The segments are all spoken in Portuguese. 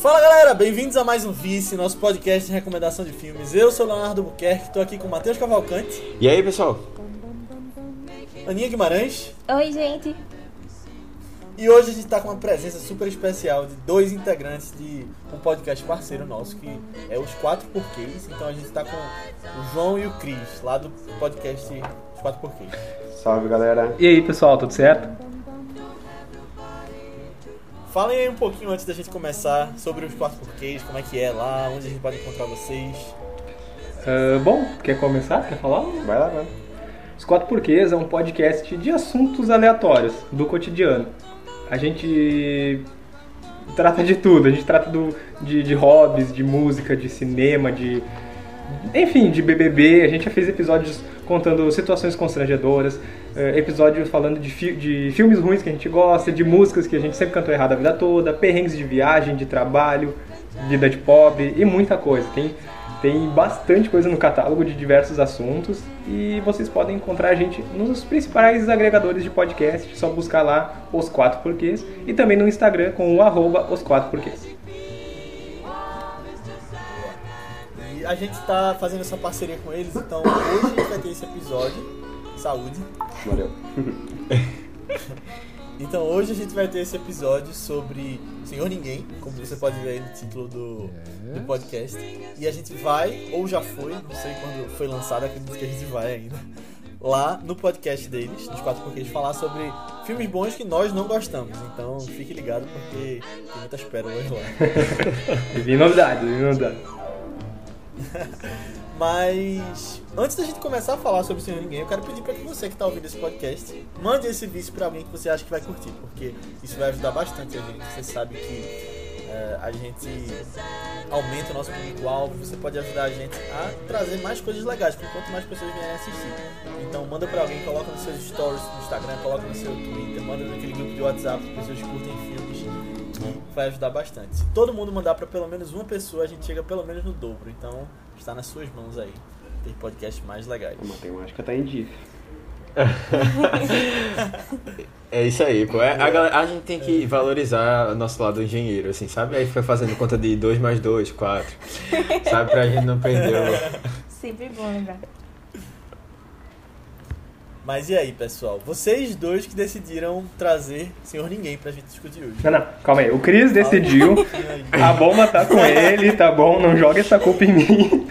Fala galera, bem-vindos a mais um Vice, nosso podcast de recomendação de filmes. Eu sou Leonardo Buquerque, estou aqui com o Matheus Cavalcante, E aí, pessoal? Aninha Guimarães Oi, gente. e hoje a gente está com uma presença super especial de dois integrantes de um podcast parceiro nosso que é os Quatro Porquês. Então a gente está com o João e o Cris, lá do podcast Os Quatro Porquês. Salve galera. E aí, pessoal, tudo certo? Falem aí um pouquinho antes da gente começar sobre os Quatro Porquês, como é que é lá, onde a gente pode encontrar vocês. Ah, bom, quer começar? Quer falar? Vai lá, vai. Os Quatro Porquês é um podcast de assuntos aleatórios do cotidiano. A gente trata de tudo, a gente trata do, de, de hobbies, de música, de cinema, de. Enfim, de BBB. A gente já fez episódios contando situações constrangedoras, eh, episódios falando de, fi- de filmes ruins que a gente gosta, de músicas que a gente sempre cantou errado a vida toda, perrengues de viagem, de trabalho, vida de pobre e muita coisa. Tem, tem bastante coisa no catálogo de diversos assuntos e vocês podem encontrar a gente nos principais agregadores de podcast, só buscar lá os quatro porquês e também no Instagram com o arroba os quatro porquês. A gente está fazendo essa parceria com eles, então hoje a gente vai ter esse episódio. Saúde. Valeu. Então hoje a gente vai ter esse episódio sobre Senhor Ninguém, como você pode ver aí no título do, do podcast. E a gente vai, ou já foi, não sei quando foi lançado, acredito que a gente vai ainda, lá no podcast deles, nos quatro porquês, falar sobre filmes bons que nós não gostamos. Então fique ligado porque tem muitas pérolas lá. E vem novidades, vem novidades. Mas antes da gente começar a falar sobre o Senhor Ninguém, eu quero pedir para que você que está ouvindo esse podcast mande esse vídeo para alguém que você acha que vai curtir, porque isso vai ajudar bastante a gente. Você sabe que eh, a gente aumenta o nosso público-alvo, você pode ajudar a gente a trazer mais coisas legais, porque quanto mais pessoas vierem assistir. Então manda para alguém, coloca nos seus stories no Instagram, coloca no seu Twitter, manda naquele grupo de WhatsApp que pessoas curtem filmes vai ajudar bastante. Se todo mundo mandar para pelo menos uma pessoa, a gente chega pelo menos no dobro. Então está nas suas mãos aí. Ter podcasts mais legais. A matemática tá em dia. É isso aí, pô. É, a, galera- a gente tem que valorizar o nosso lado engenheiro, assim, sabe? Aí fica fazendo conta de 2 mais 2, 4. Sabe? Pra gente não perder o... Sempre bom lembrar. Mas e aí, pessoal? Vocês dois que decidiram trazer Senhor Ninguém pra gente discutir hoje. Não, não, calma aí. O Cris decidiu, E a bomba tá com ele, tá bom? Não joga essa culpa em mim.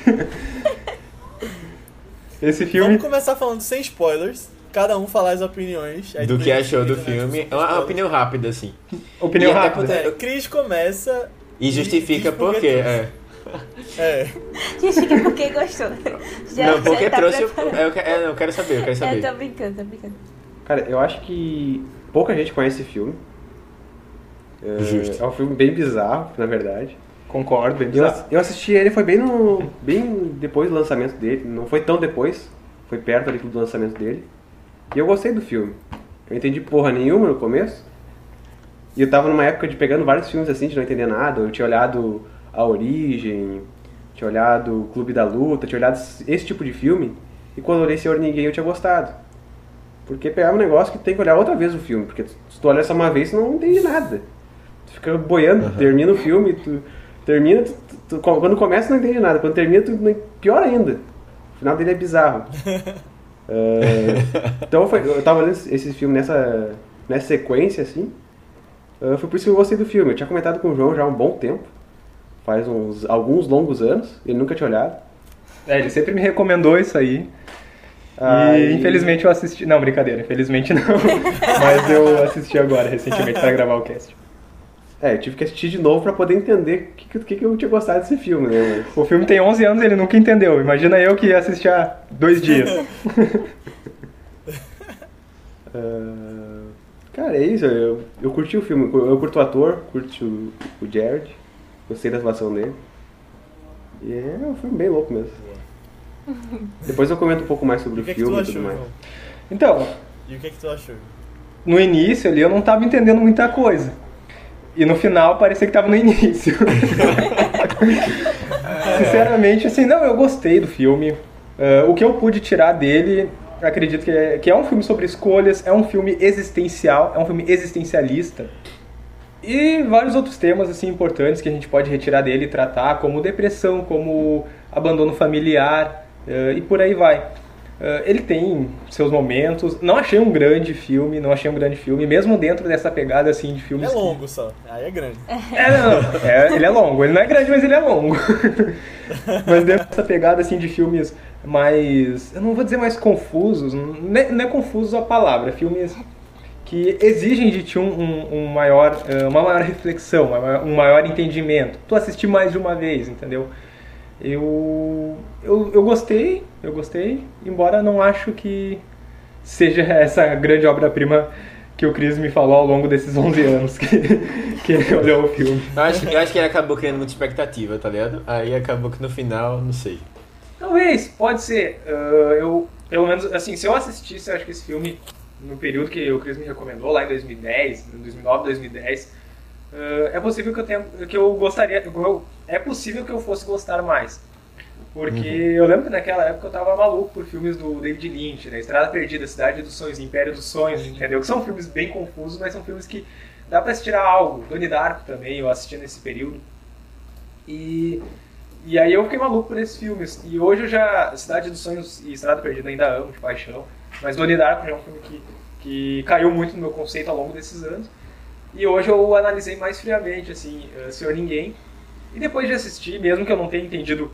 Esse filme. Vamos começar falando sem spoilers. Cada um falar as opiniões. aí do que achou do filme. É uma spoilers. opinião rápida, assim. Opinião E rápida. É, Cris começa. E justifica diz por quê. trouxe. É. É. Justifica porque gostou. Já, Não, porque tá trouxe. é, eu, que- é, eu quero saber, eu quero Eu saber. tô brincando, tô brincando. Cara, eu acho que pouca gente conhece esse filme. É, Justo. é um filme bem bizarro, na verdade. Concordo, bem Eu, bizarro. eu assisti ele, foi bem no. bem depois do lançamento dele. Não foi tão depois, foi perto ali do lançamento dele. E eu gostei do filme. Eu entendi porra nenhuma no começo. E eu tava numa época de pegando vários filmes assim, de não entender nada. Eu tinha olhado A Origem, tinha olhado O Clube da Luta, tinha olhado esse tipo de filme. E quando eu olhei Senhor Ninguém eu tinha gostado. Porque pegar um negócio que tem que olhar outra vez o filme. Porque se tu olha só uma vez, tu não entende nada. Tu fica boiando, termina o filme, tu termina, tu, tu- tu- quando começa não entende nada. Quando termina, tu não, pior ainda. O final dele é bizarro. É, então foi, eu tava olhando esse filme nessa, nessa sequência, assim. Ah, foi por isso que eu gostei do filme. Eu tinha comentado com o João já há um bom tempo. Faz uns, alguns longos anos. Ele nunca tinha olhado. É, ele sempre me recomendou isso aí. Aí- E infelizmente eu assisti. Não, brincadeira, infelizmente não. Mas eu assisti agora, recentemente, pra gravar o cast. É, eu tive que assistir de novo pra poder entender o que, que, que eu tinha gostado desse filme, né? O filme tem 11 anos e ele nunca entendeu. Imagina eu que ia assistir há dois dias. Ah, cara, é isso. Eu, eu curti o filme. Eu curto o ator, curto o, o Jared. Gostei da atuação dele. E é um filme bem louco mesmo. Depois eu comento um pouco mais sobre E o o que, é que tu filme e achou, tudo mais. João? Então, E o que, é que tu achou? no início ali eu não tava entendendo muita coisa. E no final parecia que tava no início. Sinceramente, assim, não, eu gostei do filme. Ah, o que eu pude tirar dele acredito que é, que é um filme sobre escolhas, é um filme existencial, é um filme existencialista. E vários outros temas assim importantes que a gente pode retirar dele e tratar, como depressão, como abandono familiar eh, e por aí vai. Eh, ele tem seus momentos. Não achei um grande filme, não achei um grande filme, mesmo dentro dessa pegada assim de Ele filmes. é que- longo só. Aí é grande. É, não, é, ele é longo. Ele não é grande, mas ele é longo. mas dentro dessa pegada assim de filmes mais, eu não vou dizer mais confusos, não é, não é confuso a palavra, filmes que exigem de ti um, um- um maior, eh, uma maior reflexão, um maior entendimento. Tu assistir mais de uma vez, entendeu? Eu, eu, eu gostei, eu gostei, embora não acho que seja essa grande obra-prima que o Cris me falou ao longo desses 11 anos que, que ele olhou o filme. Eu acho, eu acho que ele acabou criando muita expectativa, tá ligado? Aí acabou que no final, não sei. Talvez, pode ser. Ah, eu, pelo menos, assim, se eu assistisse, eu acho que esse filme, no período que o Chris me recomendou, lá em 2010, em 2009, 2010, ah, é possível que eu tenha, que eu gostaria, eu- é possível que eu fosse gostar mais. Porque eu lembro que naquela época eu tava maluco por filmes do David Lynch, né? Estrada Perdida, Cidade dos Sonhos, Império dos Sonhos, entendeu? Que são filmes bem confusos, mas são filmes que dá pra se tirar algo. Donnie Darko também, eu assisti nesse período. E, e aí eu fiquei maluco por esses filmes. E hoje eu já. Cidade dos Sonhos e Estrada Perdida ainda amo de paixão. Mas Donnie Darko já é um filme que, que caiu muito no meu conceito ao longo desses anos. E hoje eu analisei mais friamente, assim, eh, Senhor Ninguém. E depois de assistir, mesmo que eu não tenha entendido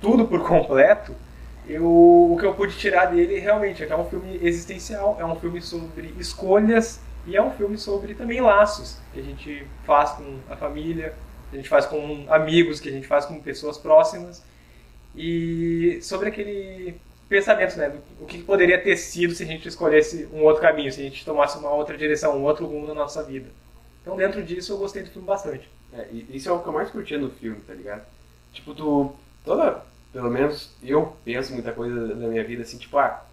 tudo por completo, eu, o que eu pude tirar dele realmente é que é um filme existencial, é um filme sobre escolhas e é um filme sobre também laços que a gente faz com a família, que a gente faz com amigos, que a gente faz com pessoas próximas e sobre aquele pensamento, né, do o que poderia ter sido se a gente escolhesse um outro caminho, se a gente tomasse uma outra direção, um outro rumo na nossa vida. Então dentro disso eu gostei do filme bastante. É, e isso é o que eu mais curtia no filme, tá ligado? Tipo, tu. Toda. Pelo menos eu penso muita coisa da minha vida assim, tipo, ah,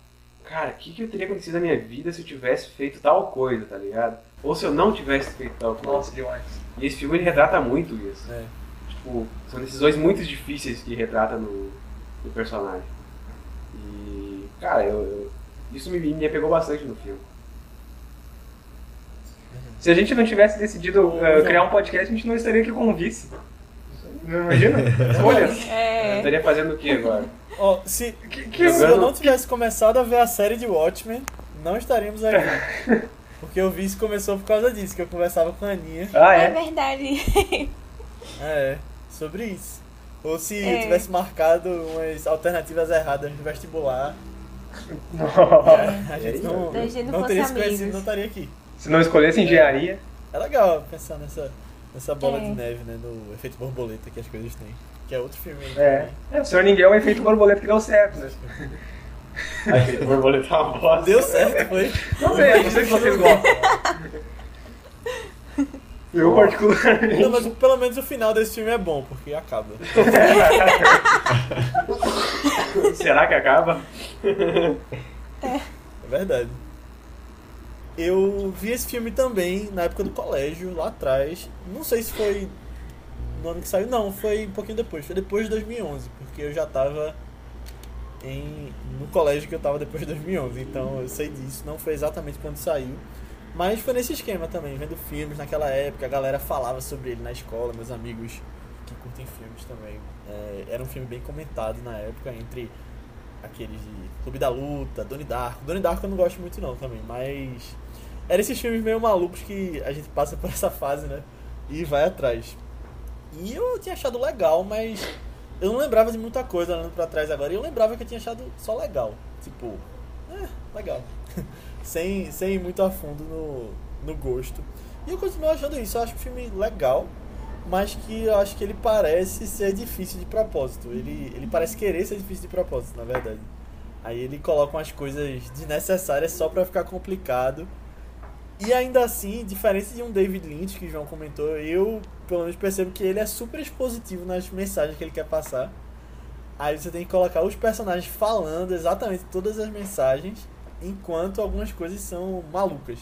cara, o que, que eu teria acontecido na minha vida se eu tivesse feito tal coisa, tá ligado? Ou se eu não tivesse feito tal coisa. Nossa, demais. E esse filme ele retrata muito isso. É. Tipo, são decisões muito difíceis que retrata no, no personagem. E, cara, eu, eu- isso me, me apegou bastante no filme. Se a gente não tivesse decidido uh, criar um podcast, a gente não estaria aqui com o vice. Não imagina? Olha. Eu É. estaria fazendo o que agora? Ó, se, que- se eu não tivesse começado a ver a série de Watchmen, não estaríamos aqui. Porque o vício começou por causa disso, que eu conversava com a Aninha. Ah, É é? verdade. É, sobre isso. Ou se É. tivesse marcado umas alternativas erradas no vestibular, a gente não, a gente não não teria se conhecido, não estaria aqui. Se não escolhesse engenharia. É legal pensar nessa, nessa bola É. de neve, né? No efeito borboleta que as coisas têm. Que é outro filme aí. É. também. é o Senhor Ninguém é um efeito borboleta que deu certo, né? Aí, borboleta é uma bosta. Deu certo, foi. Não sei, não sei se vocês gostam. Eu particularmente. Não, mas pelo menos o final desse filme é bom, porque acaba. Será que acaba? É verdade. Eu vi esse filme também na época do colégio, lá atrás. Não sei se foi no ano que saiu, não, foi um pouquinho depois. Foi depois de 2011, porque eu já tava em, no colégio que eu tava depois de 2011. Então eu sei disso, não foi exatamente quando saiu. Mas foi nesse esquema também, vendo filmes naquela época, a galera falava sobre ele na escola, meus amigos que curtem filmes também. É, era um filme bem comentado na época, entre aqueles de Clube da Luta, Donnie Darko. Donnie Darko eu não gosto muito não também, mas eram esses filmes meio malucos que a gente passa por essa fase, né? E vai atrás. E eu tinha achado legal, mas eu não lembrava de muita coisa olhando pra trás agora. E eu lembrava que eu tinha achado só legal. Tipo, é, legal. sem, sem ir muito a fundo no, no gosto. E eu continuo achando isso. Eu acho o filme legal, mas que eu acho que ele parece ser difícil de propósito. Ele, ele parece querer ser difícil de propósito, na verdade. Aí ele coloca umas coisas desnecessárias só pra ficar complicado. E ainda assim, diferente de um David Lynch que o João comentou, eu pelo menos percebo que ele é super expositivo nas mensagens que ele quer passar. Aí você tem que colocar os personagens falando exatamente todas as mensagens, enquanto algumas coisas são malucas,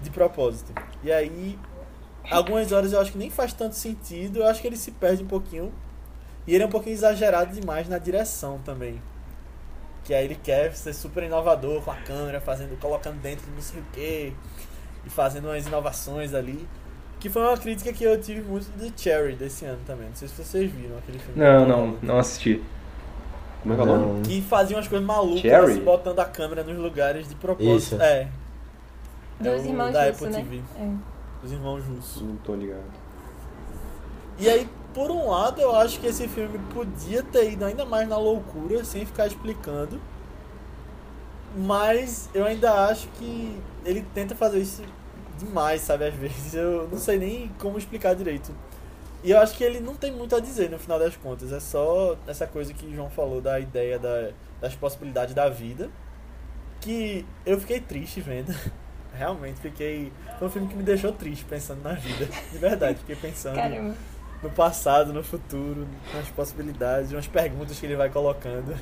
de propósito. E aí, algumas horas eu acho que nem faz tanto sentido, eu acho que ele se perde um pouquinho. E ele é um pouquinho exagerado demais na direção também. Que aí ele quer ser super inovador com a câmera, fazendo, colocando dentro de não sei o que, e fazendo umas inovações ali. Que foi uma crítica que eu tive muito do Cherry desse ano também. Não sei se vocês viram aquele filme. Não, não, não assisti. Como é que é o nome? Que fazia umas coisas malucas, Cherry? assim, botando a câmera nos lugares de propósito. Isso. É. É Dos o irmãos da Russo, Apple né? TV. É. Os irmãos russos. Não tô ligado. E aí, por um lado, eu acho que esse filme podia ter ido ainda mais na loucura, sem ficar explicando. Mas eu ainda acho que ele tenta fazer isso demais, sabe? Às vezes eu não sei nem como explicar direito. E eu acho que ele não tem muito a dizer no final das contas. É só essa coisa que o João falou da ideia da, das possibilidades da vida. Que eu fiquei triste vendo. Realmente fiquei. Foi um filme que me deixou triste pensando na vida. De verdade, fiquei pensando Caramba. no passado, no futuro, nas possibilidades, nas perguntas que ele vai colocando.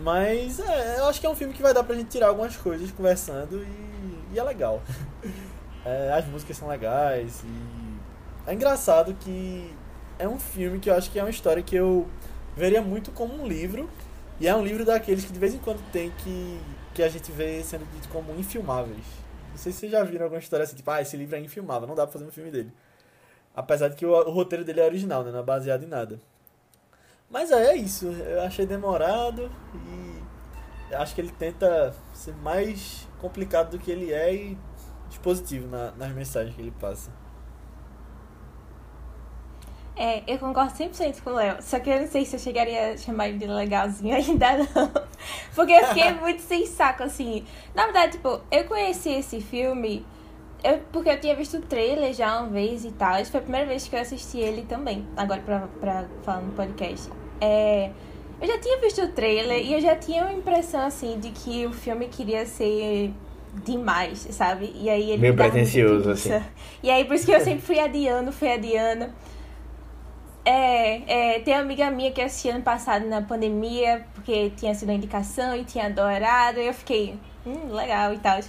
Mas é, eu acho que é um filme que vai dar pra gente tirar algumas coisas conversando e, e é legal. É, as músicas são legais e é engraçado que é um filme que eu acho que é uma história que eu veria muito como um livro e é um livro daqueles que de vez em quando tem que, que a gente vê sendo dito como infilmáveis. Não sei se vocês já viram alguma história assim, tipo, ah, esse livro é infilmável, não dá pra fazer um filme dele. Apesar de que o, o roteiro dele é original, né? Não é baseado em nada. Mas é, é isso. Eu achei demorado e acho que ele tenta ser mais complicado do que ele é e dispositivo na- nas mensagens que ele passa. É, eu concordo 100% com o Léo. Só que eu não sei se eu chegaria a chamar ele de legalzinho ainda não. Porque eu fiquei muito sem saco, assim. Na verdade, tipo, eu conheci esse filme eu, porque eu tinha visto o trailer já uma vez e tal. Foi a primeira vez que eu assisti ele também. Agora pra, pra falar no podcast. É, eu já tinha visto o trailer e eu já tinha uma impressão, assim, de que o filme queria ser demais, sabe? E aí ele Meio pretencioso, assim. E aí por isso que eu sempre fui adiando, fui adiando. É, é, tem uma amiga minha que assistiu ano passado na pandemia, porque tinha sido uma indicação e tinha adorado, e eu fiquei, hum, legal e tal.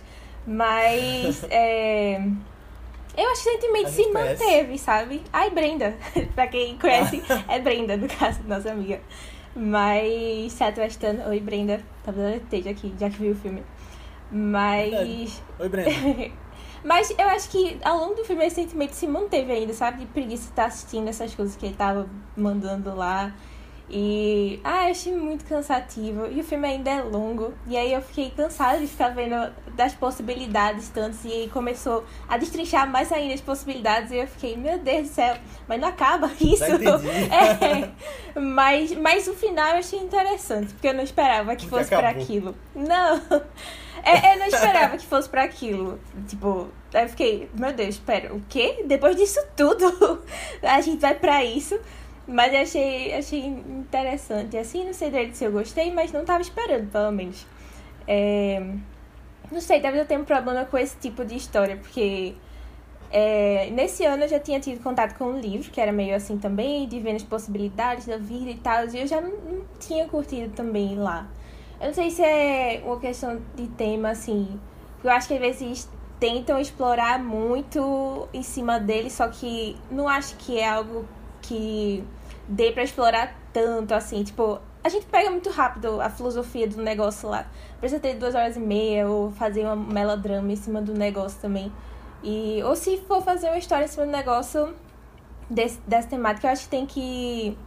Mas é, eu acho que o sentimento se conhece. manteve, sabe? Ai, Brenda. pra quem conhece, é Brenda, no caso, nossa amiga. Mas se assistindo, oi Brenda, talvez ela esteja aqui, já que viu o filme. Mas. Oi, Brenda. Mas eu acho que ao longo do filme esse sentimento se manteve ainda, sabe? De preguiça estar assistindo essas coisas que ele tava mandando lá. E. Ah, eu achei muito cansativo. E o filme ainda é longo. E aí eu fiquei cansada de ficar vendo das possibilidades tantas. E aí começou a destrinchar mais ainda as possibilidades. E eu fiquei, meu Deus do céu, mas não acaba isso. É. Mas, mas o final eu achei interessante, porque eu não esperava que Porque fosse acabou. aquilo. Não. É, eu não esperava que fosse pra aquilo. Tipo, aí eu fiquei, meu Deus, espera, o quê? Depois disso tudo, a gente vai pra isso. Mas eu achei, achei interessante. Assim, não sei direito se eu gostei, mas não tava esperando, pelo menos. É, Não sei, talvez eu tenha um problema com esse tipo de história, porque é, nesse ano eu já tinha tido contato com um livro, que era meio assim também, de ver as possibilidades da vida e tal, e eu já não, não tinha curtido também lá. Eu não sei se é uma questão de tema, assim, eu acho que às vezes tentam explorar muito em cima dele, só que não acho que é algo que dê pra explorar tanto, assim, tipo, a gente pega muito rápido a filosofia do negócio lá. Precisa ter duas horas e meia, ou fazer uma melodrama em cima do negócio também. E, ou se for fazer uma história em cima do negócio desse, dessa temática, eu acho que tem que.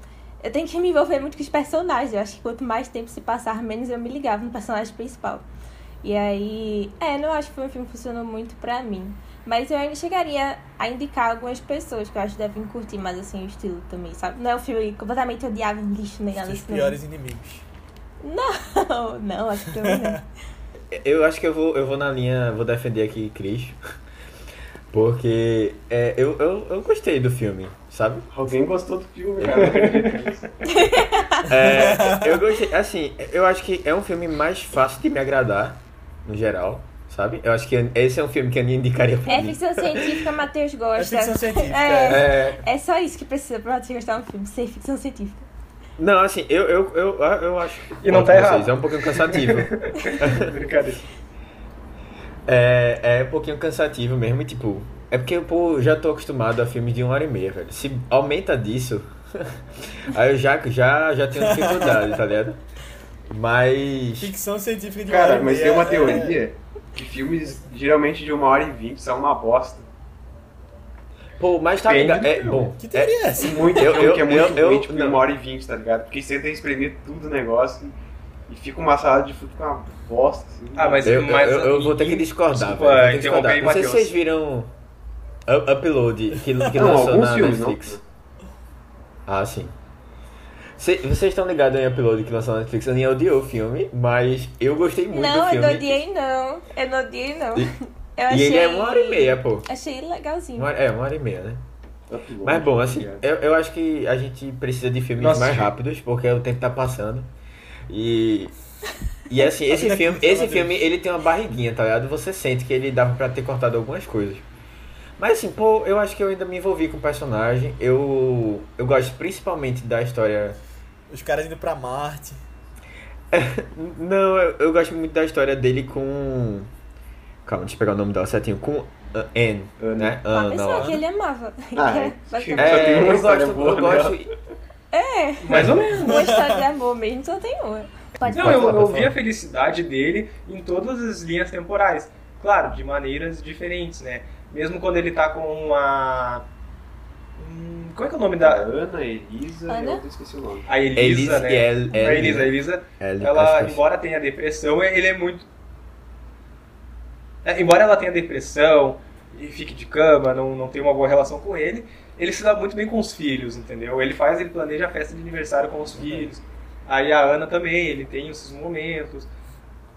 Eu tenho que me envolver muito com os personagens. Eu acho que quanto mais tempo se passar, menos eu me ligava no personagem principal. E aí. É, não acho que foi um filme que funcionou muito pra mim. Mas eu ainda chegaria a indicar algumas pessoas que eu acho que devem curtir mais assim o estilo também, sabe? Não é um filme completamente odiável, lixo, nem nada assim. não. piores inimigos. Não, não, acho que também não. Eu acho que eu vou, eu vou na linha, vou defender aqui Cris. Porque é, eu, eu, eu gostei do filme, sabe? Alguém gostou do filme, cara. É, eu gostei, assim, eu acho que é um filme mais fácil de me agradar, no geral, sabe? Eu acho que esse é um filme que eu indicaria pra É mim. ficção científica, Matheus É gosta. ficção científica. É. é. É, É só isso que precisa pra você gostar de um filme, ser ficção científica. não, assim, eu, eu, eu, eu acho. E não tá errado. vocês, É um pouquinho cansativo. Brincadeira. É, é um pouquinho cansativo mesmo, e tipo, é porque pô, eu já tô acostumado a filmes de uma hora e meia, velho. Se aumenta disso, aí eu já, já, já tenho dificuldade, tá ligado? Mas. Ficção científica de uma hora Cara, e mas meia, tem uma é- teoria que filmes geralmente de uma hora e vinte são uma bosta. Pô, mas tá ligado. do É, bom. Que é- teoria é essa? Tem muito Eu- filme eu- que é muito eu- ruim, eu- tipo, não. uma hora e vinte, tá ligado? Porque você tenta espremer tudo o negócio e fica uma sala de filme com uma bosta, assim. Ah, mas, Eu, mas eu, eu vou ter que discordar. Desculpa, velho, vou ter que discordar. Não sei se vocês viram Up- Upload, que, que Não, lançou na filmes, não. Netflix. Ah, sim. Cê- vocês estão ligados em Upload que lançou na Netflix? Eu nem odiou o filme, mas eu gostei muito não, do eu filme. não odiei não. Eu não odiei não. E- eu E achei... ele é uma hora e meia, pô. Achei legalzinho. Uma é, uma hora e meia, né? Upload, Mas bom, assim, tá ligado? eu, eu acho que a gente precisa de filmes Nossa, mais rápidos, porque o tempo tá passando. E. E assim, esse vida filme, esse filme, ele tem uma barriguinha, tá ligado? Você sente que ele dava pra ter cortado algumas coisas. Mas assim, pô, eu acho que eu ainda me envolvi com o personagem. Eu. Eu gosto principalmente da história. Os caras indo pra Marte. Não, eu, eu gosto muito da história dele com. Calma, deixa eu pegar o nome dela certinho. Com uh, Anne, Anne. né? Uma Ana pessoa lá. que ele amava. Ah, é. Basicamente. Só tem É, uma eu gosto, boa eu gosto. É, Mais ou menos. uma história de amor mesmo só tem uma. Pode Não, Pode eu, falar, eu pode vi falar. a felicidade dele em todas as linhas temporais. Claro, de maneiras diferentes, né? Mesmo quando ele tá com uma. Hum, Qual é que é o nome Da. Ana, Elisa, Ana? eu esqueci o nome. A Elisa, Elisa, né? El- El- a Elisa, a Elisa, Ellie, ela, é embora tenha depressão, ele é muito. É, embora ela tenha depressão e fique de cama, não, não tenha uma boa relação com ele, ele se dá muito bem com os filhos, entendeu? Ele faz, ele planeja a festa de aniversário com os filhos. Aí a Ana também, ele tem esses momentos.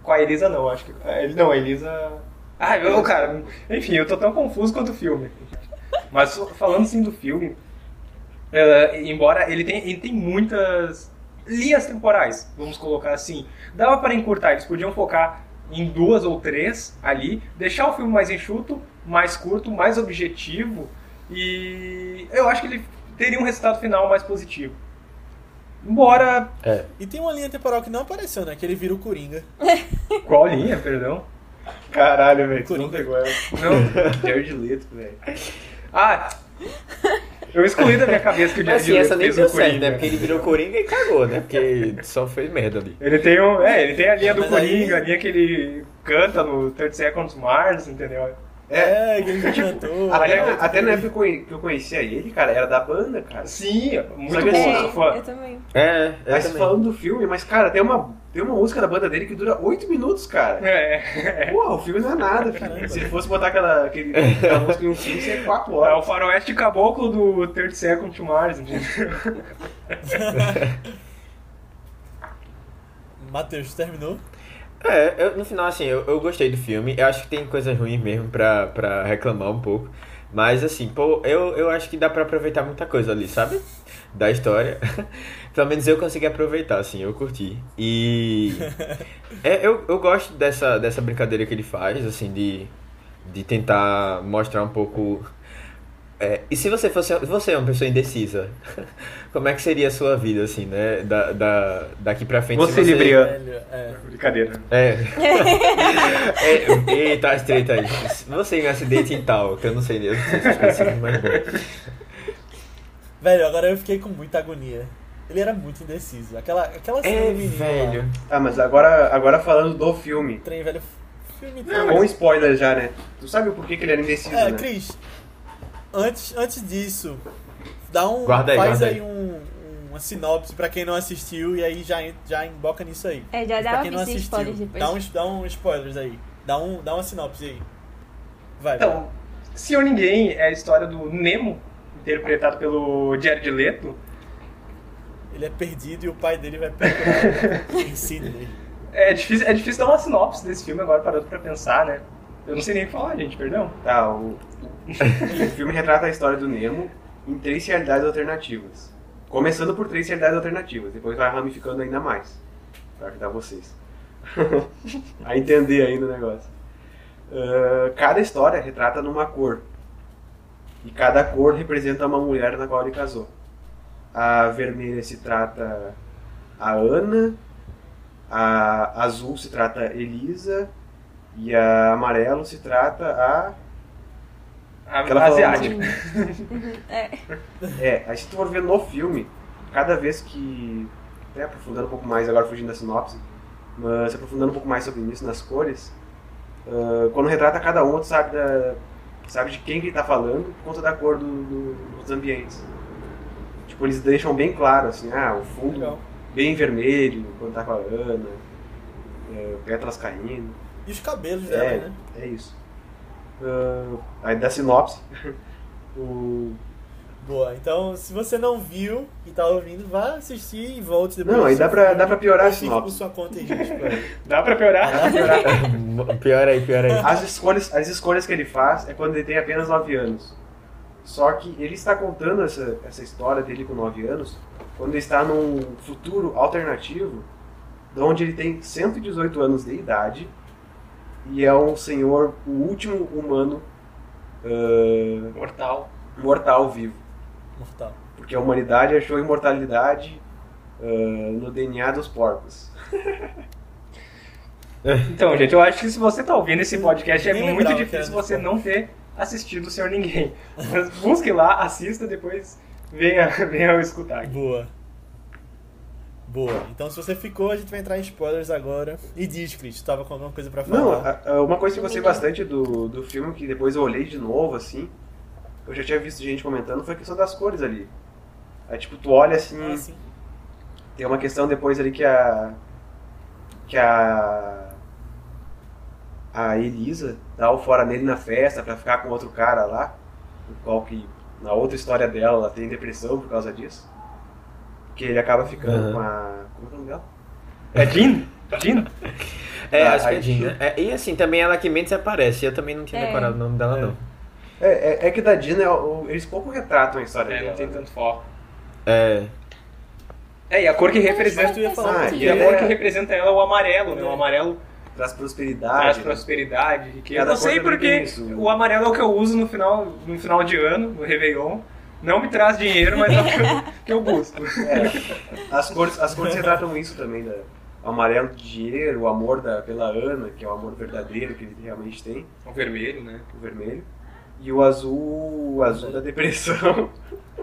Com a Elisa não, acho que. é, não, a Elisa. Ai, meu cara, enfim, eu tô tão confuso quanto o filme. Mas falando assim do filme, é, embora ele tenha, ele tem muitas linhas temporais, vamos colocar assim. Dava para encurtar, eles podiam focar em duas ou três ali, deixar o filme mais enxuto, mais curto, mais objetivo e eu acho que ele teria um resultado final mais positivo. Embora. É. E tem uma linha temporal que não apareceu, né? Que ele vira o Coringa. Qual linha, perdão? Caralho, velho, Coringa. não. Jared Leto, velho. Ah! Eu excluí da minha cabeça que o Mas Jared assim, essa Leto nem fez deu certo, né? Porque ele virou Coringa e cagou, né? Porque só fez merda ali. Ele tem um. É, ele tem a linha do Mas aí- Coringa, a linha que ele canta no 30 Seconds Mars, entendeu? É, que ele já cantou. Até, É, até na época que eu conhecia ele, cara, era da banda, cara. Sim, muito Só bom, assim, É, fã. eu também. É, eu Mas também. falando do filme, mas, cara, tem uma, tem uma música da banda dele que dura 8 minutos, cara. É, Porra, o filme não é nada, filho. Caramba. Se ele fosse botar aquela, aquele, aquela música em um filme, seria 4 é o horas. faroeste caboclo do 30 Seconds Mars, entendeu? Matheus, terminou? É, eu- no final, assim, eu, eu gostei do filme. Eu acho que tem coisas ruins mesmo pra, pra reclamar um pouco. Mas, assim, pô, eu, eu acho que dá pra aproveitar muita coisa ali, sabe? Da história. Pelo menos eu consegui aproveitar, assim, eu curti. E. É, eu, eu gosto dessa, dessa brincadeira que ele faz, assim, de, de tentar mostrar um pouco. É, e se você fosse. Você é uma pessoa indecisa, como é que seria a sua vida, assim, né? Da, da, daqui pra frente. Você, Libriano. Velho, é. Brincadeira. é. é. Eita, as tretas aí. Você em um acidente e tal, que eu não sei, eu não sei se específico, mas bom. Velho, agora eu fiquei com muita agonia. Ele era muito indeciso. Aquela, aquela cena É, do menino velho. lá. Ah, mas agora, agora falando do filme. Trem, velho. Filme Com spoiler já, né? Tu sabe por que, que ele era indeciso, É, né? Cris, antes, antes disso, dá um, Guarda aí, faz guarda aí, aí. um, uma sinopse pra quem não assistiu e aí já, já emboca nisso aí. É, já dá pra uma quem não assistiu, spoilers depois. dá uns, dá uns spoilers aí. Dá, um, dá uma sinopse aí. Vai, vai. Então, Senhor Ninguém é a história do Nemo, interpretado pelo Jared Leto. Ele é perdido e o pai dele vai procurar em Sydney. É difícil, é difícil dar uma sinopse desse filme agora, parando pra pensar, né? Eu não sei nem o que falar, gente, perdão. Tá, o, o filme retrata a história do Nemo em três realidades alternativas. Começando por três realidades alternativas, depois vai ramificando ainda mais. Pra ajudar vocês. a entender ainda o negócio. Ah, cada história retrata numa cor. E cada cor representa uma mulher na qual ele casou. A vermelha se trata a Ana, a azul se trata Elisa e a amarelo se trata a A- Aquela Asiático. É. É, aí se tu for ver no filme, cada vez que até aprofundando um pouco mais, agora fugindo da sinopse, mas se aprofundando um pouco mais sobre isso, nas cores, ah, quando retrata cada um, tu sabe, da, sabe de quem que ele tá falando por conta da cor do- do- dos ambientes. Tipo, eles deixam bem claro, assim, ah, o fundo Legal. bem vermelho, quando tá com a Ana, é, pétalas caindo. E os cabelos dela, É, né? é isso. Ah, aí da sinopse, o... Boa. Então, se você não viu e tá ouvindo, vá assistir e volte depois. Não, aí dá pra, dá pra piorar a sinopse. sua conta aí. Dá pra piorar? Dá pra piorar. pior aí, pior aí. As escolhas, as escolhas que ele faz é quando ele tem apenas 9 anos. Só que ele está contando essa, essa história dele com 9 anos quando ele está num futuro alternativo, de onde ele tem 118 anos de idade e é um senhor, o último humano ah, Mortal. mortal vivo. Mortal. Porque a humanidade achou imortalidade ah, no DNA dos porcos. Então, gente, eu acho que se você tá ouvindo esse podcast, é Nem muito difícil você não ter assistido o Senhor Ninguém. Mas busque lá, assista, depois venha, venha escutar. aqui. Boa. Boa. Então, se você ficou, a gente vai entrar em spoilers agora. E diz, Cris, tu tava com alguma coisa pra Não, falar? a- uma coisa que eu gostei bastante do, do filme, que depois eu olhei de novo, assim, eu já tinha visto gente comentando, foi a questão das cores ali. Aí, tipo, tu olha assim, Ah, sim. tem uma questão depois ali que a. que a. a Elisa dá o fora nele na festa pra ficar com outro cara lá, o qual que na outra história dela ela tem depressão por causa disso. Que ele acaba ficando Aham. com a. como é que é o nome dela? É Jean? Jean? É, Ah, acho que é Jean, né? É, e assim, também ela que menos aparece. Eu também não tinha É. decorado o nome dela, É. não. É, é, é que da Dina, é eles pouco retratam a história É, dela. não tem né? tanto foco. É. É, e a cor que representa. tu ia falar Ah, E a cor é- que representa ela é o amarelo, né? O amarelo Traz traz prosperidade. né? prosperidade, riqueza. Eu sei cor também porque isso. o amarelo é o que eu uso no final, no final de ano, no Réveillon. Não me traz dinheiro, mas é o que eu, que eu busco. É, as cores, as cores retratam isso também, da, o amarelo de dinheiro, o amor da, pela Ana, que é o amor verdadeiro que ele realmente tem, O vermelho, né? o vermelho. E o azul, o azul da depressão.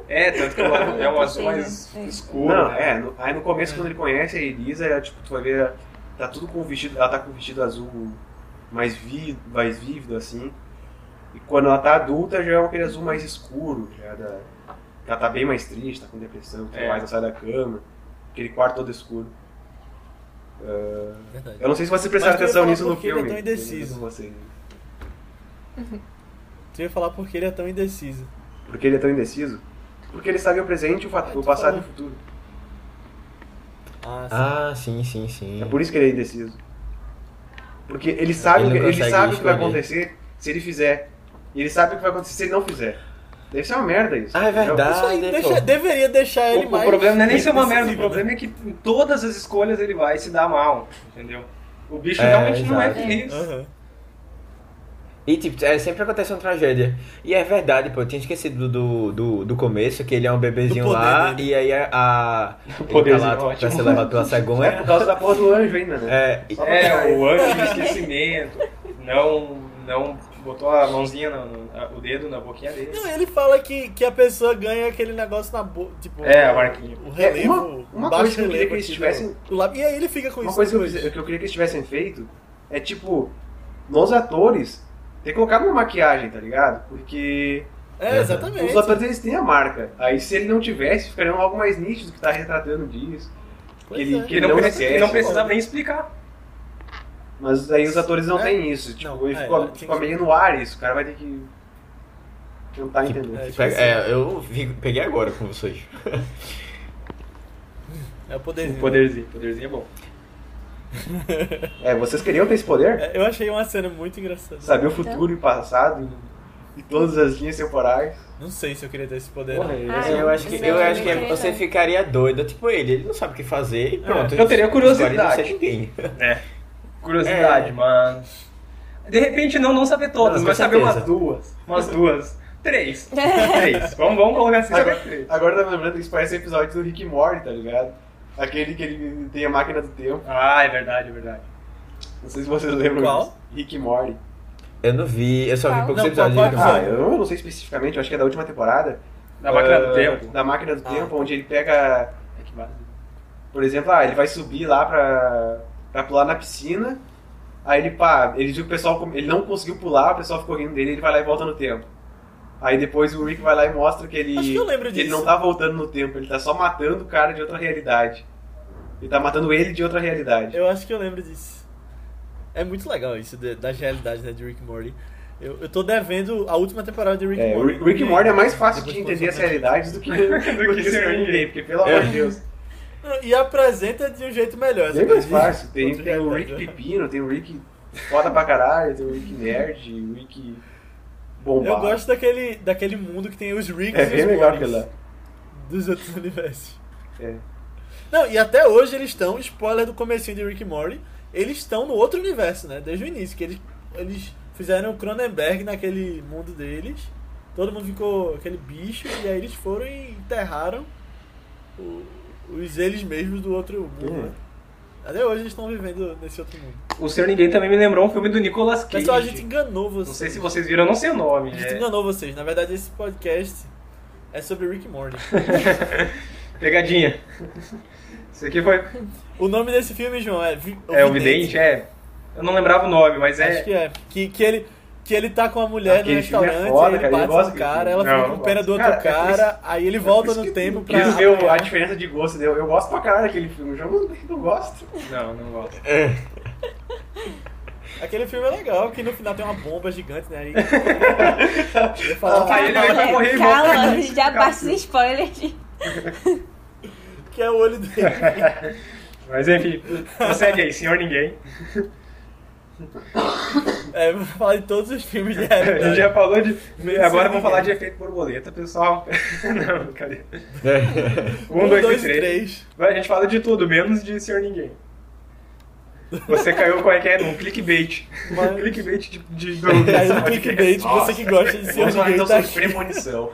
É, tanto que é um azul né? mais É. escuro. Não, né? é, no- aí no começo quando ele conhece a Elisa, é, tipo, tu vai ver, tá tudo com vestido, ela tá com um vestido azul mais, vi, mais vívido, assim. E quando ela tá adulta, já é aquele azul mais escuro, já é da, ela tá bem mais triste, tá com depressão, tudo É. mais, ela sai da cama, aquele quarto todo escuro. Verdade. eu não sei se vocês prestaram atenção nisso no porque ele é filme. tão indeciso. Vocês. Tu ia falar porque ele é tão indeciso. Porque ele é tão indeciso? Porque ele sabe o presente, o, Ah, o passado e o futuro. Ah, sim. Ah, sim, sim, sim. É por isso que ele é indeciso. Porque ele sabe, Ele o não que- ele sabe o que vai acontecer se ele fizer. E ele sabe o que vai acontecer se ele não fizer. Deve ser uma merda isso. Ah, é verdade. Isso aí deixa- deveria deixar ele O, o mais. problema não é nem ser uma merda, o indeciso, problema é que em todas as escolhas ele vai se dar mal, entendeu? O bicho É, realmente não é exato. feliz. né? Aham. E tipo, é, sempre acontece uma tragédia. E é verdade, pô, eu tinha esquecido do, do, do começo, que ele é um bebezinho poder lá, dele. e aí a. a ele poderzinho tá lá pra ótimo. ser levado pela É cegonha. por causa da porra do anjo ainda, né? É, pra É, pegar o anjo do esquecimento não, não botou a mãozinha, no, no- o dedo na boquinha dele. Não, ele fala que, que a pessoa ganha aquele negócio na boca. Tipo, É, a marquinha. O relevo. É, uma- uma o baixo coisa que eu queria que eles tivessem-. E aí ele fica com Uma isso. coisa que eu, que eu queria que eles tivessem feito é, tipo, nos atores, ter colocado uma maquiagem, tá ligado? Porque É, exatamente. os atores eles têm a marca. Aí se ele não tivesse, ficaria algo mais nítido que tá retratando disso. Pois ele- é. que Ele não, não precisa, não precisa nem explicar. Mas aí os atores não É. têm isso. Tipo, Não, é, ficou, tinha ficou que- meio no ar isso. O cara vai ter que tentar entender. é, tipo pega- assim, é, eu vi- peguei agora com vocês. é o poderzinho. O poderzinho, o poderzinho é bom. É, vocês queriam ter esse poder? É, eu achei uma cena muito engraçada. Saber o futuro e o passado e, e todas as linhas temporais. Não sei se eu queria ter esse poder. Porra. Ah, É, eu acho que, eu acho que você ficaria doido, tipo ele, ele não sabe o que fazer e pronto. eu teria curiosidade. Não ninguém. É. Curiosidade, É. mas. De repente não, não saber todas, Não, mas saber umas duas. Umas duas. Três. Três. Vamos, vamos colocar assim, saber três. Agora tá me lembrando que isso parece episódio do Rick e Morty, tá ligado? Aquele que ele tem a máquina do tempo. Ah, é verdade, é verdade. Não sei se vocês lembram Qual? disso. Rick e Morty. Eu não vi, eu só vi poucos episódios. de Ah, Rick and eu Morty. não, eu não sei especificamente, eu acho que é da última temporada. Da máquina Ah, do tempo. Da máquina do Ah. tempo, onde ele pega. É que base. Por exemplo, ah, ele vai subir lá pra, pra pular na piscina, aí ele pá, ele viu que o pessoal, ele não conseguiu pular, o pessoal ficou rindo dele, ele vai lá e volta no tempo. Aí depois o Rick vai lá e mostra que ele, Acho que eu lembro ele não tá voltando no tempo, ele tá só matando o cara de outra realidade. Ele tá matando ele de outra realidade. Eu acho que eu lembro disso. É muito legal isso de- das realidades né, de Rick Morty. Eu, eu tô devendo a última temporada de Rick É, o Morty. Rick Morty é mais fácil de entender as passou pra realidades do que, do que Senhor Ninguém, porque pelo amor de Deus. E apresenta de um jeito melhor. Bem mais fácil. Tem, tem o Rick? Pepino, tem o Rick foda pra caralho, tem o Rick Nerd, o Rick bombado. Eu gosto daquele, daquele mundo que tem os Ricks É e os legal lá. dos outros universos. É. Não, e até hoje eles estão, spoiler do comecinho de Rick and Morty, eles estão no outro universo, né? Desde o início, que eles, eles fizeram o Cronenberg naquele mundo deles. Todo mundo ficou aquele bicho, e aí eles foram e enterraram o- os eles mesmos do outro mundo. Hum. né? Até hoje eles estão vivendo nesse outro mundo. O Senhor Ninguém também me lembrou um filme do Nicolas Cage. Pessoal, a gente enganou vocês. Não sei se vocês viram, eu não sei o nome. A gente é- enganou vocês. Na verdade, esse podcast é sobre Rick Morty. Pegadinha. Isso aqui foi. o nome desse filme, João, é... Vi- É o Vidente, é. Eu não lembrava o nome, mas é. Acho que é. Que, que, ele, que ele tá com a mulher Aquele no é restaurante, foda, aí ele cara, bate no cara, ela fica Não, com eu pena do outro Cara, é cara, isso- aí ele É volta isso no tempo pra. Quis ver o- a diferença de gosto dele. Eu gosto pra caralho daquele filme. O jogo não gosto. Não, não gosto. Aquele filme é legal, que no final tem uma bomba gigante, né? Aí... Eu falar Aí ele vai morrer e volta Calma, já basta os spoilers. que é o olho dele. Mas enfim, prossegue aí, Senhor Ninguém. É, vou falar de todos os filmes de A gente realidade. já falou de. Agora vamos falar de efeito borboleta, pessoal. Não, cadê? Um, Um, dois, dois e três. três. Vai, A gente fala de tudo, menos de Senhor Ninguém. Você caiu com é que é? Num clickbait. Mas- Um clickbait de, de, desse podcast. clickbait, você que gosta de ser Vamos falar ninguém então tá sobre premonição.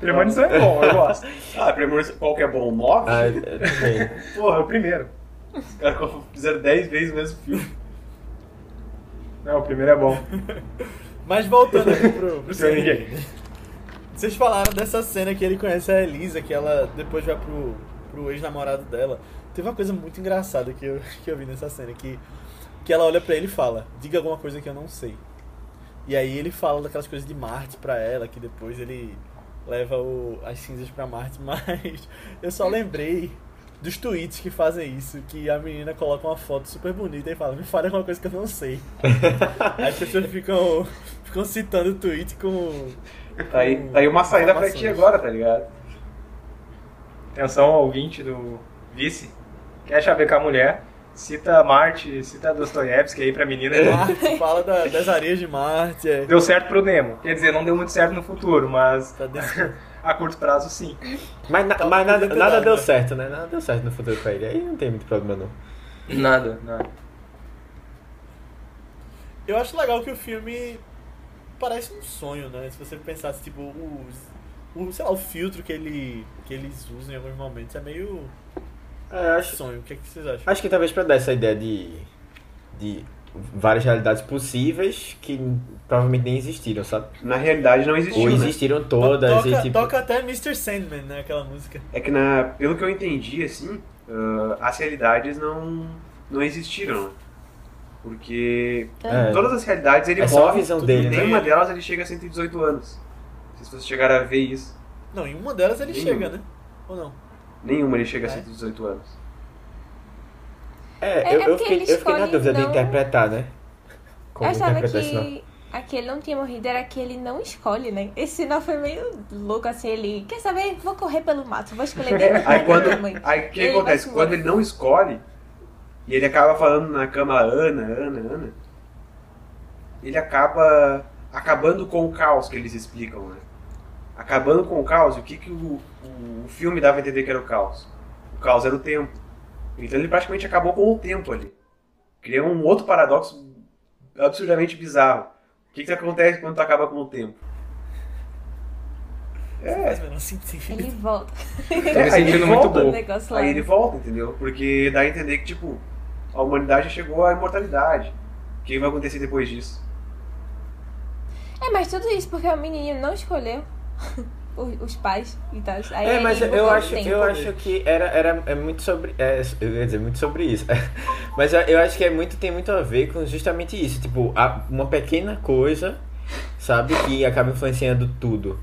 Premonição é bom, eu gosto. Ah, premonição qual que é bom? 9? Ah, eu também. Porra, o primeiro. Os caras fizeram 10 vezes o mesmo filme. Não, o primeiro é bom. Mas voltando aqui pro, pro Senhor Ninguém. Vocês falaram dessa cena que ele conhece a Elisa, que ela depois vai pro, pro ex-namorado dela. Teve uma coisa muito engraçada que eu, que eu vi nessa cena, que, que ela olha pra ele e fala, diga alguma coisa que eu não sei. E aí ele fala daquelas coisas de Marte pra ela, que depois ele leva o, as cinzas pra Marte, mas eu só lembrei dos tweets que fazem isso, que a menina coloca uma foto super bonita e fala, me fale alguma coisa que eu não sei. Aí as pessoas ficam, ficam citando o tweet com. Tá aí, tá aí uma saída pra ti agora, tá ligado? Atenção ao ouvinte do vice. Quer chavecar a mulher? Cita Marte, cita Dostoiévski aí pra menina. Marte fala da- das areias de Marte. É. Deu certo pro Nemo. Quer dizer, não deu muito certo no futuro, mas Tá a curto prazo sim. Mas, na- mas nada, tudo nada dado, deu certo, né? Nada deu certo no futuro pra ele. Aí não tem muito problema, não. Nada, nada. Eu acho legal que o filme parece um sonho, né? Se você pensasse, tipo, os, o, sei lá, o filtro que, ele, que eles usam em alguns momentos é meio É, acho, sonho. O que, é que vocês acham? acho que talvez pra dar essa ideia de, de várias realidades possíveis que provavelmente nem existiram, sabe? Na realidade não existiu, Ou né? existiram todas toca, e tipo... toca até Mr. Sandman, né? Aquela música. É que na, pelo que eu entendi, assim, ah, as realidades não, não existiram. né? Porque É. todas as realidades ele É só a morre, visão tudo, dele, né? nenhuma delas ele chega a 118 anos. Não sei se vocês chegaram a ver isso. Não, em uma delas ele Nenhuma. chega, né? Ou não? Nenhuma ele chega a É? 118 anos. É, É, eu, é eu, fiquei, eu fiquei na dúvida de não- interpretar, né? Como eu achava que aquele não tinha morrido, era que ele não escolhe, né? Esse sinal foi meio louco, assim, ele... Quer saber? Vou correr pelo mato, vou escolher dentro Aí quando. Aí o que acontece? Quando ele não escolhe, e ele acaba falando na cama Ana, Ana, Ana, ele acaba acabando com o caos que eles explicam, né? Acabando com o caos, o que, que o, o filme dava a entender que era o caos? O caos era o tempo. Então ele praticamente acabou com o tempo ali. Criou um outro paradoxo absurdamente bizarro. O que, que acontece quando tu acaba com o tempo? É, sentido. Ele volta. Tô me É, aí sentindo ele muito volta. Aí ele volta, entendeu? Porque dá a entender que, tipo, a humanidade chegou à imortalidade. O que vai acontecer depois disso? É, mas tudo isso porque o menino não escolheu. os, pais e tal. Aí É, mas eu acho, eu acho que era, era é muito sobre. É, eu ia dizer muito sobre isso. mas eu, eu acho que é muito, tem muito a ver com justamente isso. Tipo, a- uma pequena coisa, sabe, que acaba influenciando tudo.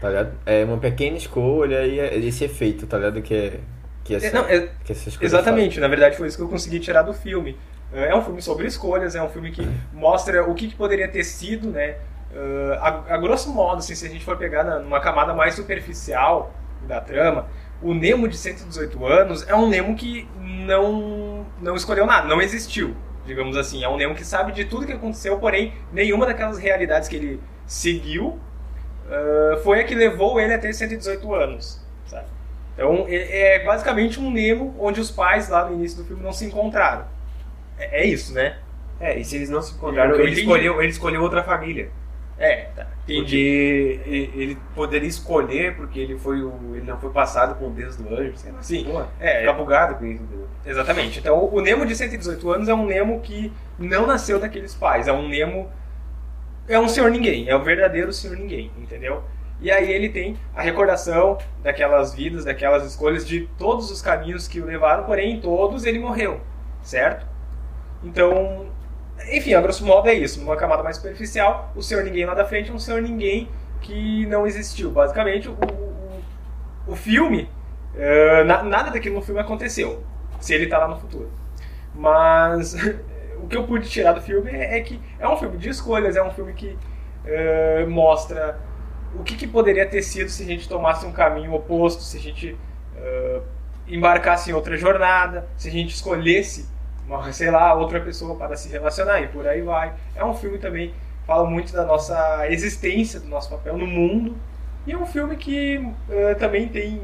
Tá ligado? É uma pequena escolha e é esse efeito, tá ligado? Que é. Que, essa, não, é- que coisas Exatamente, na verdade foi isso que eu consegui tirar do filme. É um filme sobre escolhas, é um filme que mostra o que, que poderia ter sido, né? Uh, a, a grosso modo, assim, se a gente for pegar na- numa camada mais superficial da trama, o Nemo de 118 anos é um Nemo que não, não escolheu nada, não existiu, digamos assim. É um Nemo que sabe de tudo que aconteceu, porém, nenhuma daquelas realidades que ele seguiu uh, foi a que levou ele a ter 118 anos, sabe? Então, é, é basicamente um Nemo onde os pais lá no início do filme não se encontraram. É, é isso, né? É, e se eles não se encontraram, ele escolheu, ele escolheu outra família. É, tá. Entendi. Porque ele poderia escolher, porque ele foi o, ele não foi passado com o Deus do anjo, sei lá. Sim. Pô, É, Fica bugado com isso, entendeu? Exatamente. Então, o Nemo de 118 anos é um Nemo que não nasceu daqueles pais. É um Nemo. É um senhor ninguém. É o verdadeiro senhor ninguém, entendeu? E aí ele tem a recordação daquelas vidas, daquelas escolhas, de todos os caminhos que o levaram, porém em todos ele morreu, certo? Então, enfim, a grosso modo é isso. Numa camada mais superficial, o senhor ninguém lá da frente é um senhor ninguém que não existiu. Basicamente, o, o, o filme, eh, na- nada daquilo no filme aconteceu, se ele tá lá no futuro. Mas o que eu pude tirar do filme é, é que é um filme de escolhas, é um filme que eh, mostra o que, que poderia ter sido se a gente tomasse um caminho oposto, se a gente eh, embarcasse em outra jornada, se a gente escolhesse, sei lá, outra pessoa para se relacionar e por aí vai. É um filme também fala muito da nossa existência, do nosso papel no mundo. E é um filme que eh, também tem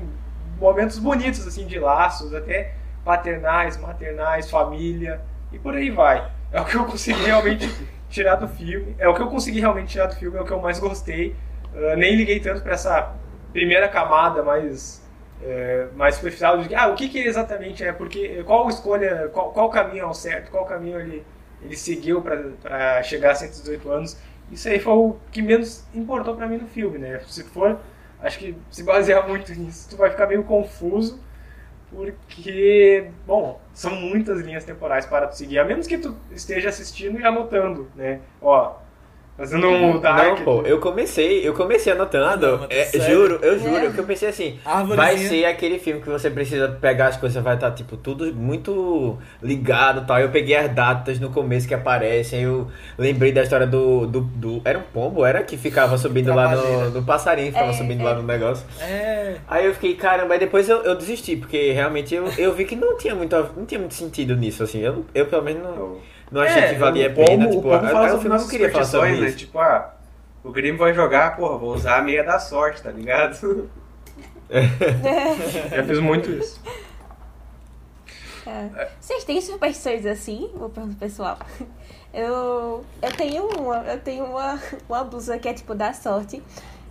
momentos bonitos assim de laços, até paternais, maternais, família e por aí vai. É o que eu consegui realmente tirar do filme. É o que eu consegui realmente tirar do filme, é o que eu mais gostei. Eh, nem liguei tanto para essa primeira camada mais é, mais superficial de ah, o que, que exatamente é, porque qual escolha, qual, qual caminho é o certo, qual caminho ele, ele seguiu para chegar a 118 anos. Isso aí foi o que menos importou para mim no filme, né? Se for, acho que se basear muito nisso, tu vai ficar meio confuso, porque, bom, são muitas linhas temporais para tu seguir, a menos que tu esteja assistindo e anotando, né? Ó, fazendo um dark. Não, pô, eu comecei, eu comecei anotando. Não, mas é, sério? juro, eu juro, É. que eu pensei assim, vai ser aquele filme que você precisa pegar as coisas, vai estar, tipo, tudo muito ligado e tal. Eu peguei as datas no começo que aparecem, eu lembrei da história do. do, do- era um pombo, era que ficava subindo lá no, no passarinho, ficava É, subindo é. lá no negócio. É. Aí eu fiquei, caramba, aí depois eu, eu desisti, porque realmente eu, eu vi que não tinha, muito, não tinha muito sentido nisso, assim. Eu, eu pelo menos não, não achei que valia a pena. Tipo, o Pombo aí fala o sobre filme não queria falar sobre né? isso. Tipo, ah, o Grêmio vai jogar, porra, vou usar a meia da sorte, tá ligado? Já fiz muito isso. É. Vocês têm superstições assim? Vou perguntar pessoal. Eu, eu tenho uma, eu tenho uma, uma blusa que é tipo da sorte,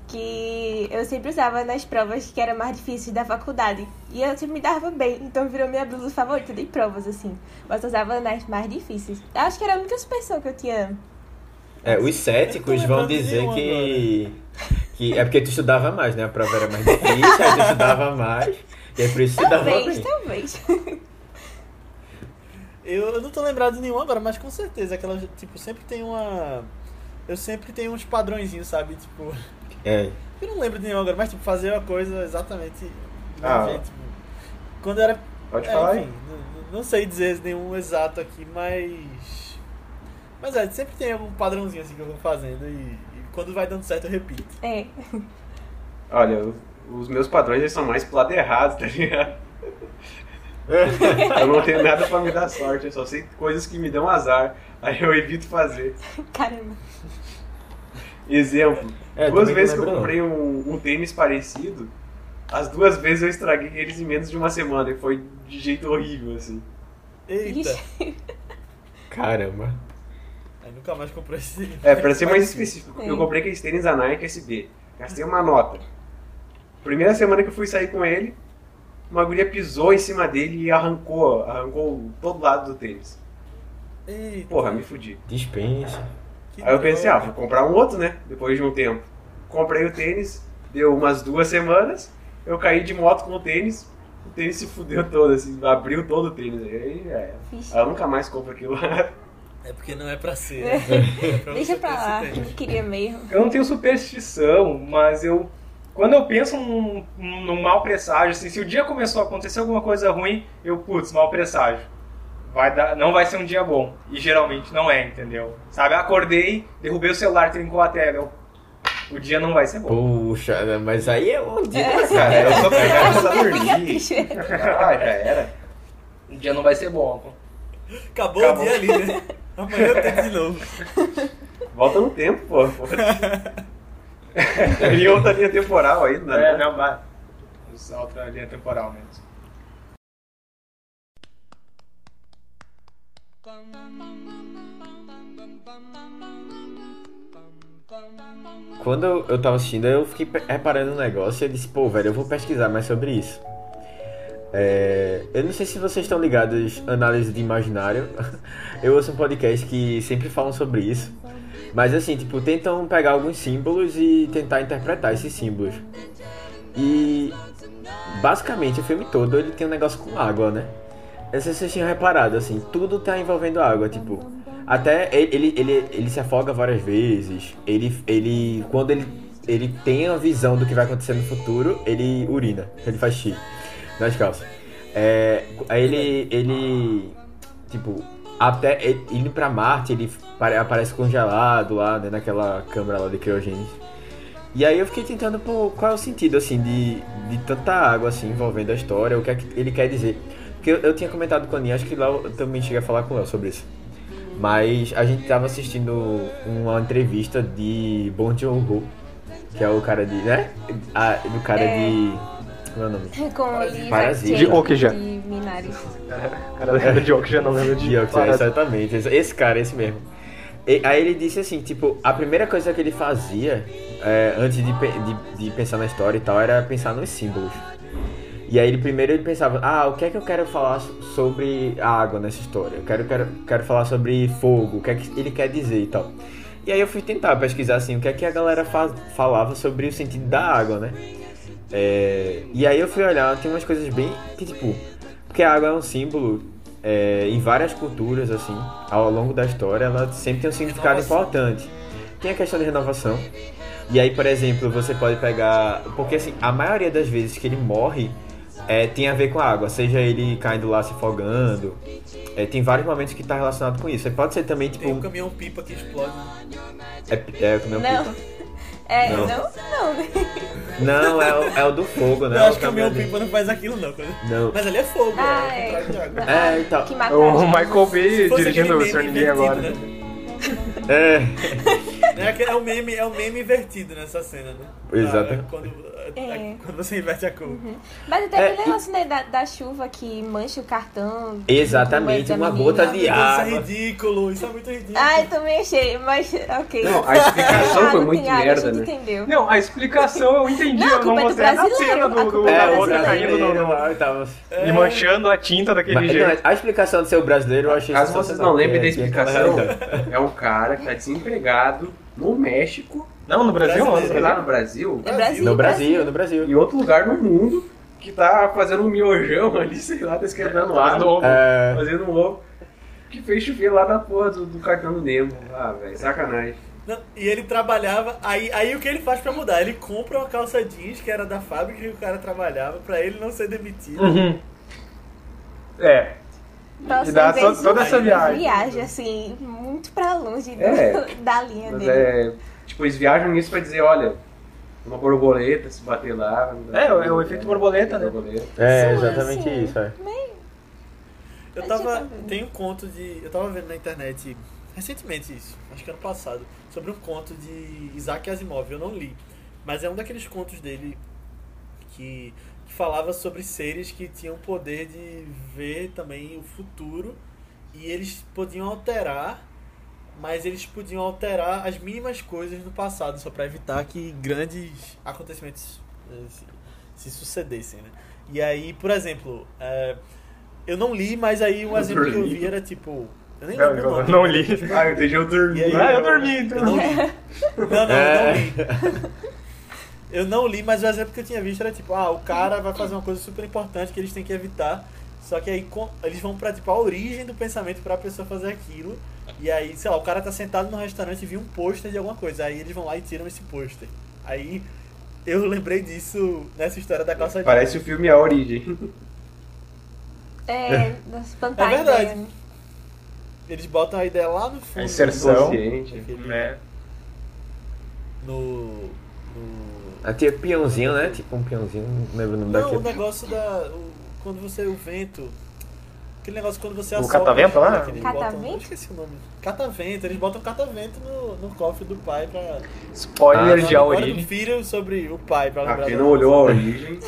que eu sempre usava nas provas que eram mais difíceis da faculdade. E eu sempre me dava bem, então virou minha blusa favorita de provas, assim. Mas eu usava nas mais difíceis. Eu acho que era a única superstição que eu tinha. É, os céticos vão dizer que, que é porque tu estudava mais, né? A prova era mais difícil, aí tu estudava mais, e é por isso que tu dava Talvez, talvez. Eu, eu não tô lembrado de nenhum agora, mas com certeza aquela, tipo, sempre tem uma. Eu sempre tenho uns padrõezinhos, sabe? Tipo, É, eu não lembro de nenhum agora, mas tipo, fazer a coisa exatamente do Ah. jeito. Tipo, quando era. Pode é, falar aí. enfim, não, não sei dizer nenhum exato aqui, mas. Mas é, sempre tem algum padrãozinho assim que eu vou fazendo e, e quando vai dando certo eu repito. É. Olha, os, os meus padrões eles são mais pro lado errado, tá ligado? eu não tenho nada pra me dar sorte, eu só sei coisas que me dão azar. Aí eu evito fazer. Caramba. Exemplo, É, duas vezes que eu não. comprei um, um tênis parecido, as duas vezes eu estraguei eles em menos de uma semana e foi de jeito horrível, assim. Eita! Caramba. Aí nunca mais comprei esse. É, pra ser mais específico, Sim. eu comprei aqueles tênis da Nike SB. Gastei uma nota. Primeira semana que eu fui sair com ele, uma guria pisou em cima dele e arrancou, arrancou todo lado do tênis. Eita, Porra, me fudi. Dispensa. Que Aí eu pensei, ah, vou comprar um outro, né? Depois de um tempo. Comprei o tênis, Deu umas duas semanas, eu caí de moto com o tênis, o tênis se fudeu todo, assim, abriu todo o tênis. Aí é. Vixe. Ela nunca mais compra aquilo lá. É porque não é pra ser. né? É pra Deixa pra lá, não queria mesmo. Eu não tenho superstição, mas eu. Quando eu penso num, num mau presságio, assim, se o dia começou a acontecer alguma coisa ruim, eu, putz, mau presságio. Vai dar, não vai ser um dia bom. E geralmente não é, entendeu? Sabe, acordei, derrubei o celular, trincou a tela. eu- o dia não vai ser bom. Puxa, mas aí é um dia. Cara, eu sou pegado Fica dormir. Ah, já era. O dia não vai ser bom. pô. Acabou, Acabou. o dia ali, né? Amanhã eu tenho de novo. Volta no tempo, pô. Tem outra linha temporal aí, né? É, não vai. Usar outra linha temporal mesmo. Quando eu, tava assistindo, eu fiquei reparando um negócio e disse, pô, velho, eu vou pesquisar mais sobre isso. É, eu não sei se vocês estão ligados análise de imaginário. Eu ouço um podcast que sempre falam sobre isso. Mas assim, tipo, tentam pegar alguns símbolos e tentar interpretar esses símbolos. E basicamente o filme todo ele tem um negócio com água, né? Eu sei se vocês tinham reparado, assim, tudo tá envolvendo água, tipo. Até ele, ele, ele, se afoga várias vezes. Ele, ele. Quando ele, ele tem a visão do que vai acontecer no futuro, ele urina. Ele faz xixi nas calças. É, aí ele. ele. Tipo, até ele- indo pra Marte, ele pare- aparece congelado lá, né, naquela câmera lá de criogênese. E aí eu fiquei tentando, pô, qual é o sentido, assim, de, de tanta água, assim, envolvendo a história, o que é que ele quer dizer. Porque eu, eu tinha comentado com a Aninha, acho que lá eu também cheguei a falar com ela sobre isso. Mas a gente tava assistindo uma entrevista de Bong Joon-ho, que é o cara de, né? A, do cara de... Como é o nome? Com Parasita. De Okja. de Minari. O cara lembra de Okja, não lembra de Dioxide, Parasita. exatamente. Esse- cara, esse mesmo. E- aí ele disse assim, tipo, a primeira coisa que ele fazia é, antes de, de, de pensar na história e tal era pensar nos símbolos. E aí ele primeiro ele pensava, ah, o que é que eu quero falar so- sobre a água nessa história? Eu quero, quero, quero falar sobre fogo, o que é que ele quer dizer e tal. E aí eu fui tentar pesquisar assim, o que é que a galera fa- falava sobre o sentido da água, né? É, e aí eu fui olhar, tem umas coisas bem que tipo, porque a água é um símbolo é, em várias culturas assim, ao longo da história, ela sempre tem um significado importante. Tem a questão de renovação. E aí, por exemplo, você pode pegar, porque assim, a maioria das vezes que ele morre é, tem a ver com a água, seja ele caindo lá se afogando. É, tem vários momentos que está relacionado com isso. Pode ser também tipo Tem um caminhão pipa que explode. né? é, é, é o Não. pipa? É, Não. não, não. Não, é o, é o do fogo, né? Eu É acho o que o caminhão caminhão pipa não faz aquilo, não. Não. Mas ali é fogo, Ah, é. é. É, então. O. Michael Bay fosse dirigindo o meme Senhor Ninguém invertido, agora. né? É. É, é, um meme, é um meme invertido nessa cena, né? Exato. Ah, quando, é, É. quando você inverte a cor. Mas até É, aquele negócio né, da, da chuva que mancha o cartão. Exatamente, uma menina. gota de Isso é água. ridículo, isso é muito ridículo. Ah, eu também achei, mas ok. Não, a explicação Ah, foi não muito água, merda, né? entendeu. Não, a explicação eu entendi, Não, a eu não culpa é do brasileiro, cena a do, culpa do, é do brasileiro. caindo no, no, lá e e manchando a tinta daquele Mas, jeito. não, a explicação de ser o brasileiro eu achei Caso vocês não lembrem da explicação, realidade. é um cara que tá desempregado no México, Não, no Brasil, não. Sei lá no Brasil, É Brasil. No Brasil, no Brasil. em outro lugar no mundo, que tá fazendo um miojão ali, sei lá, tá esquentando Fazendo água, ovo. É, fazendo um ovo, que fez chover lá na porra do, do cartão do Nemo. Ah, velho, sacanagem. Não, e ele trabalhava, aí, aí o que ele faz pra mudar? Ele compra uma calça jeans que era da fábrica que o cara trabalhava pra ele não ser demitido. Uhum. É. Pra E dá ver to- isso, toda essa viagem. Viagem, assim, muito pra longe do- É. da linha dele. é, tipo, eles viajam nisso pra dizer, olha, uma borboleta, se bater lá... É, é o efeito borboleta, né? borboleta. é exatamente sim. isso, é. Eu Mas tava. vendo. Tem um conto de. Eu tava vendo na internet recentemente isso, acho que ano passado, sobre um conto de Isaac Asimov. Eu não li. Mas é um daqueles contos dele que, que falava sobre seres que tinham o poder de ver também o futuro e eles podiam alterar, mas eles podiam alterar as mínimas coisas no passado, só para evitar que grandes acontecimentos eh, se, se sucedessem, né? E aí, por exemplo, eh, eu não li, mas aí um exemplo que eu vi era tipo. Eu nem Não, lembro o eu nome. não li. Ah, eu deixei eu dormir. E aí, Ah, eu dormi, então. Eu não li. Não, não, É. eu não li. Eu não li, mas o exemplo que eu tinha visto era tipo, ah, o cara vai fazer uma coisa super importante que eles têm que evitar. Só que aí com- eles vão pra tipo, a origem do pensamento pra pessoa fazer aquilo. E aí, sei lá, o cara tá sentado no restaurante e viu um pôster de alguma coisa. Aí eles vão lá e tiram esse pôster. Aí eu lembrei disso nessa história da calça jeans. Parece o filme A Origem. É, das espantar É verdade. a ideia, né? Eles botam a ideia lá no fundo. A inserção. Aquele- né? No. no... Tinha peãozinho, né? Tipo um peãozinho, não lembro o nome Não, o daquele. negócio da. o- quando você. O vento. Aquele negócio quando você O assopra, catavento lá? eles Catavento? Botam, esqueci o nome. Catavento, eles botam catavento no, no cofre do pai pra. Spoiler Ah, de A do Origem. filho sobre o pai, pra lembrar Ah, quem não olhou A Origem.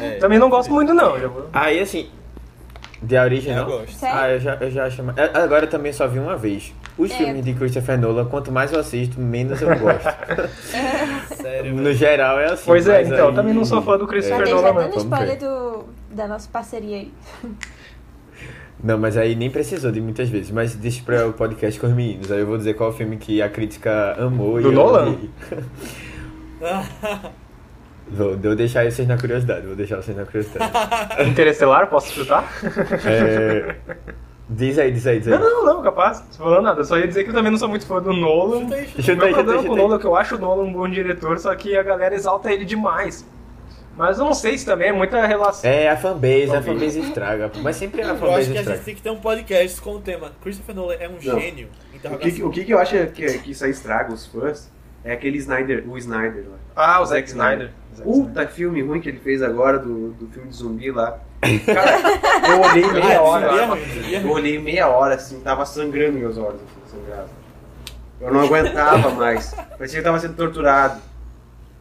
É, Também não gosto muito, não. Aí assim, de a origem É, eu não? gosto. Ah, eu já, eu já acho. mais- é, Agora eu também só vi uma vez. Os É. filmes de Christopher Nolan, quanto mais eu assisto, menos eu gosto. Sério, no geral é assim. Pois é, mas então, eu aí- também não sou fã do Já Christopher dei Nolan, já não. dando spoiler do, da nossa parceria aí. Não, mas aí nem precisou de muitas vezes. Mas deixa pra o podcast com os meninos. Aí eu vou dizer qual o filme que a crítica amou e Do eu Nolan? Vou, vou deixar vocês na curiosidade. Vou deixar vocês na curiosidade. Interestelar, posso chutar? É, Diz aí, diz aí, diz aí. Não, não, não, capaz. Não tô falando nada. Eu só ia dizer que eu também não sou muito fã do Nolan. Chuta aí, chuta aí. Chuta O aí, chuta aí, o. Nolan é que eu acho o Nolan um bom diretor, só que a galera exalta ele demais. Mas eu não sei se também é muita relação. É, a fanbase, a fanbase estraga. Mas sempre a Eu acho fanbase que a estraga. gente tem que ter um podcast com o tema Christopher Nolan é um gênio. O que, o que eu acho que, que isso aí estraga os fãs é aquele Snyder, o Snyder lá. Ah, o Zack Snyder. Zack Snyder. Puta filme ruim que ele fez agora do, do filme de zumbi lá. Cara, eu olhei Ah, meia é, hora. é é Eu olhei meia hora assim, tava sangrando meus olhos, assim, sangrado. Eu não aguentava mais. Parecia que eu tava sendo torturado.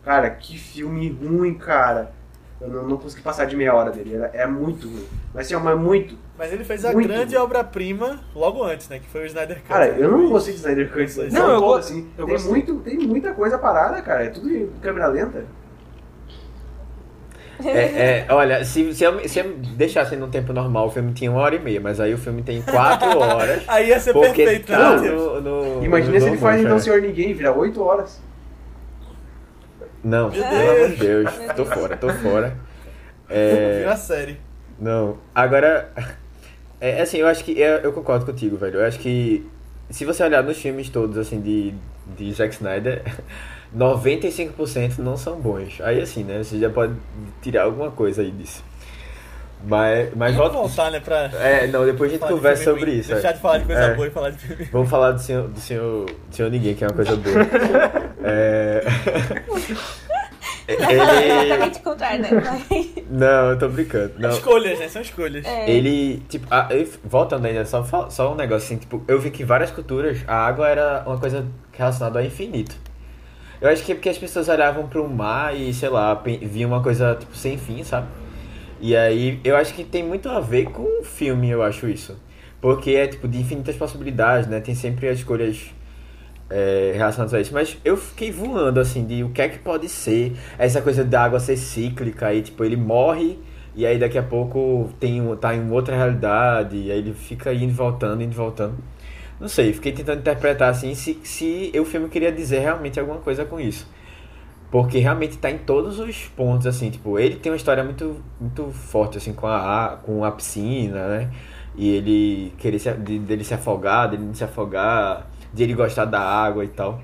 Cara, que filme ruim, cara. Eu não, não consegui passar de meia hora dele. Era, é muito ruim. Mas assim, mas muito. Mas ele fez a Muito grande obra-prima logo antes, né? Que foi o Snyder Cut. Cara, eu não gostei de Snyder Cut. Não, Não, eu eu go- assim. eu tem, gostei. muito, tem muita coisa parada, cara. É tudo em câmera lenta. É, é, olha, se, se, eu, se eu deixasse no tempo normal, o filme tinha uma hora e meia, mas aí o filme tem quatro horas. Aí ia ser perfeito, né, tá Matheus? no, no, Imagina no se ele faz motion, então é. Senhor Ninguém, vira 8 horas. Não, Meu pelo amor de Deus. Tô fora, tô fora. Vira É, série. não, agora, é assim, eu acho que, eu, eu concordo contigo, velho, eu acho que se você olhar nos filmes todos, assim, de, de Zack Snyder, 95% não são bons. Aí assim, né, você já pode tirar alguma coisa aí disso. Mas, mas Vamos volta... voltar, né, pra... É, não, depois a gente de conversa sobre ruim. isso. Deixar é. de falar de coisa É. boa e falar de filme Vamos falar do senhor, do senhor, do senhor Ninguém, que é uma coisa boa. É... Ele... exatamente o contrário, né? Não, eu tô brincando. Não. Escolhas, né? São escolhas. É. Ele, tipo, eu- voltando ainda, só, só um negócio assim, tipo, eu vi que várias culturas a água era uma coisa relacionada ao infinito. Eu acho que é porque as pessoas olhavam pro mar e, sei lá, viam uma coisa, tipo, sem fim, sabe? E aí, eu acho que tem muito a ver com o filme, eu acho isso. Porque é, tipo, de infinitas possibilidades, né? Tem sempre as escolhas é, relacionadas a isso. Mas eu fiquei voando, assim, de o que é que pode ser essa coisa da água ser cíclica e, tipo, ele morre e aí daqui a pouco tem tá em outra realidade e aí ele fica indo e voltando, indo e voltando. Não sei, fiquei tentando interpretar, assim, se, se o filme queria dizer realmente alguma coisa com isso. Porque realmente tá em todos os pontos, assim, tipo, ele tem uma história muito, muito forte, assim, com a, com a piscina, né? E ele querer se, de, dele se afogar, dele não se afogar, de ele gostar da água e tal.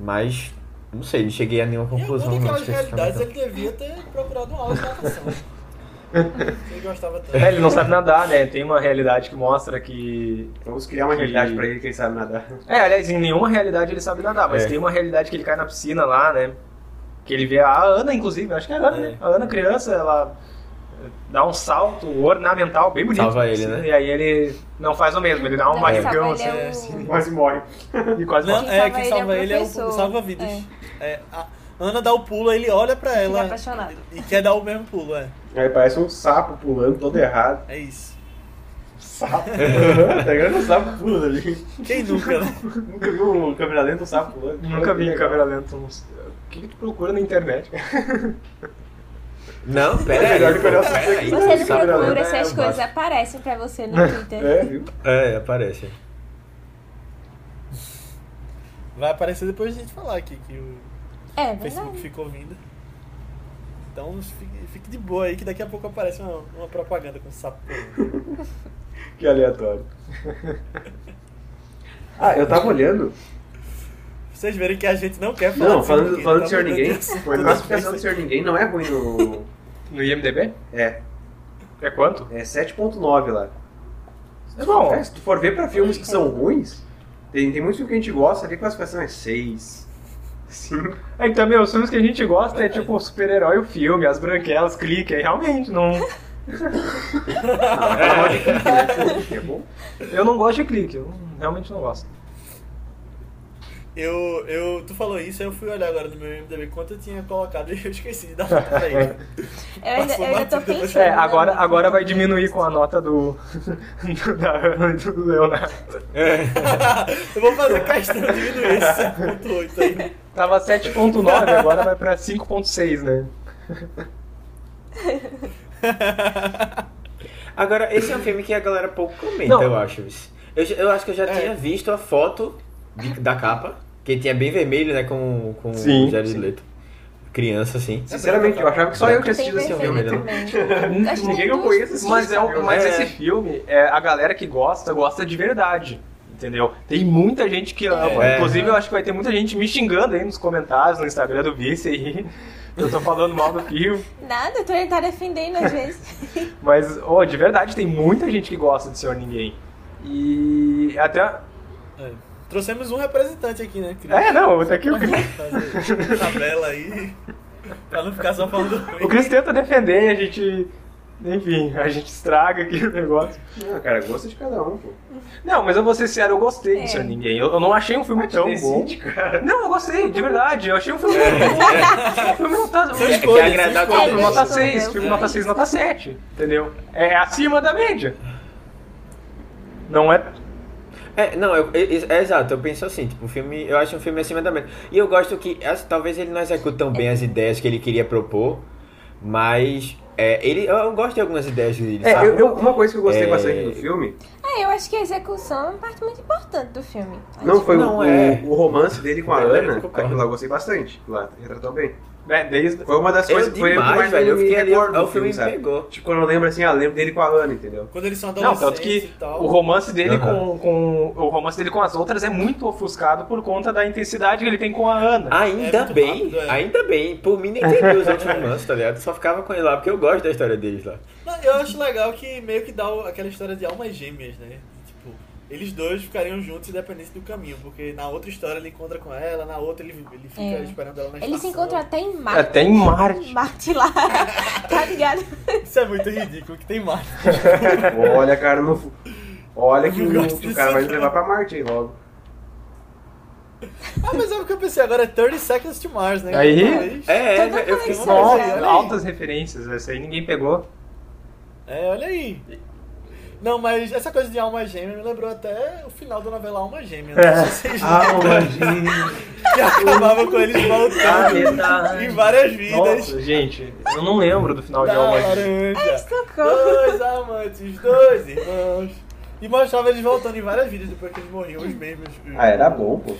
Mas, não sei, não cheguei a nenhuma Em conclusão. alguma não, daquelas realidades ele devia ter procurado uma aula de natação. Ele gostava tanto. É, ele não sabe nadar, né? Tem uma realidade que mostra que. Vamos criar uma Que- realidade pra ele que ele sabe nadar. É, aliás, em nenhuma realidade ele sabe nadar, mas É. tem uma realidade que ele cai na piscina lá, né? Que ele vê a Ana, inclusive, acho que é a Ana, É. né? A Ana, criança, ela dá um salto ornamental bem bonito. Salva ele, piscina, né? E aí ele não faz o mesmo, ele dá um barrigão salva ele é assim, o- Quase morre. e quase Não, morre. Quem é, salva quem ele é salva o ele é o salva-vidas. É. É, a Ana dá o pulo, ele olha pra ela apaixonado. e quer dar o mesmo pulo, é. Aí parece um sapo pulando todo errado. É isso. Sapo? tá ligado? Um sapo pulando ali. Quem nunca, né? Nunca viu um câmera lenta um sapo pulando? Nunca vi câmera lenta. O que, que tu procura na internet? Não, pera É melhor aí, olhar pera aí. Você não procura se as É, coisas aparecem pra você no Twitter. É, viu? É, aparece. Vai aparecer depois de a gente falar aqui que o É, Facebook ficou ouvindo. Então fique, fique de boa aí que daqui a pouco aparece uma, uma propaganda com sapo. Que aleatório. Ah, eu tava olhando. Vocês verem que a gente não quer falar Não, de falando, ninguém, falando tá de Senhor Ninguém, a classificação do Senhor Ninguém não é ruim no. No IMDB? É, É quanto? é 7.9 lá. É bom. É, se tu for ver pra filmes que são ruins, tem, tem muitos filmes que a gente gosta ali, a classificação é 6. 5. É, então, meu, os filmes que a gente gosta é tipo super-herói o filme, as branquelas, clique, aí realmente não. É bom? Eu não gosto de clique, eu realmente não gosto. Eu, eu, tu falou isso, aí eu fui olhar agora no meu MDB quanto eu tinha colocado e eu esqueci de dar nota pra ele. Eu ainda, eu ainda tô pensando. É, agora, agora vai diminuir com a nota do. do da Ana e do Leonardo. eu vou fazer questão de diminuir esse 7.8 aí. Tava 7.9, agora vai pra 5.6, né? Agora, esse é um filme que a galera pouco comenta, Não. eu acho. Eu, eu acho que eu já É. tinha visto a foto da capa, que tinha bem vermelho, né, com, com Sim, o Jared. Leto. Criança, assim. Sinceramente, eu achava que só eu tinha assistido esse vermelho filme. Ninguém que eu conheço Mas, esse é, um- filme. mas É. esse filme, é, a galera que gosta, gosta de verdade. Entendeu? Tem muita gente que ama. É. Inclusive, eu acho que vai ter muita gente me xingando aí nos comentários, no Instagram do Vice aí. Eu tô falando mal do filme. Nada, eu tô tá defendendo às vezes. Mas, oh, de verdade, tem muita gente que gosta de Senhor Ninguém. E até. É. Trouxemos um representante aqui, né? Cris? É, não, até que o Cris, Fazer tabela aí. Pra não ficar só falando o Cris tenta defender, a gente. Enfim, a gente estraga aqui o negócio. Não, cara, gosto de cada um, pô. Não, mas eu vou ser sincero, eu gostei É. Ninguém. Eu, eu não achei um filme tão bom. Cara. Não, eu gostei, de verdade. Eu achei um filme muito bom. O filme não tá. São É são todo Filme nota Escolha, 6, eu filme nota 6, nota 7. Entendeu? É acima da média. Não é. É, não, eu, é, é exato, eu penso assim, tipo, o filme, eu acho um filme acima da média. E eu gosto que, assim, talvez ele não execute tão bem as ideias que ele queria propor, mas é, ele, eu, eu gosto de algumas ideias dele, É, eu, eu- uma coisa que eu gostei É. bastante do filme É, eu acho que a execução é uma parte muito importante do filme. não foi Não, o, é. o, o romance dele com a Eu Ana. Aquilo lá eu gostei bastante. Lá retratou bem. É desde. Foi uma das Eu coisas que foi mais velho, eu fiquei ali, recordo o do filme me sabe? pegou. Tipo, quando eu lembro assim, ah, lembro dele com a Ana, entendeu? Quando eles são Não, adolescentes tanto que o romance dele Aham. com, com. O romance dele com as outras é muito ofuscado por conta da intensidade que ele tem com a Ana. Ainda É bem, rápido, é. ainda bem. Por mim nem teria os outros romances, tá ligado? Só ficava com ele lá, porque eu gosto da história deles lá. Não, eu acho legal que meio que dá aquela história de almas gêmeas, né? Eles dois ficariam juntos independente do caminho, porque na outra história ele encontra com ela, na outra ele, ele fica É. esperando ela na Eles se estação. encontram até em Marte. Até em Marte. Marte lá. tá ligado? Isso é muito ridículo, que tem mais. Olha, cara, no... olha que o, cara vai levar pra Marte aí logo. Ah, mas é o que eu pensei agora, é 30 Seconds to Mars, né? Aí? É, é, Toda eu fiquei Nossa, olha aí. altas referências, essa aí ninguém pegou. É, olha aí. Não, mas essa coisa de alma gêmea me lembrou até o final da novela Alma Gêmea. É. Não sei se lembram, imagina. que acabava com eles voltando em várias vidas. Nossa, gente, eu não lembro do final de da Alma laranja. Socorro. Dois amantes, dois irmãos. E mostrava eles voltando em várias vidas depois que eles morriam, os mesmos. Ah, era bom, pô.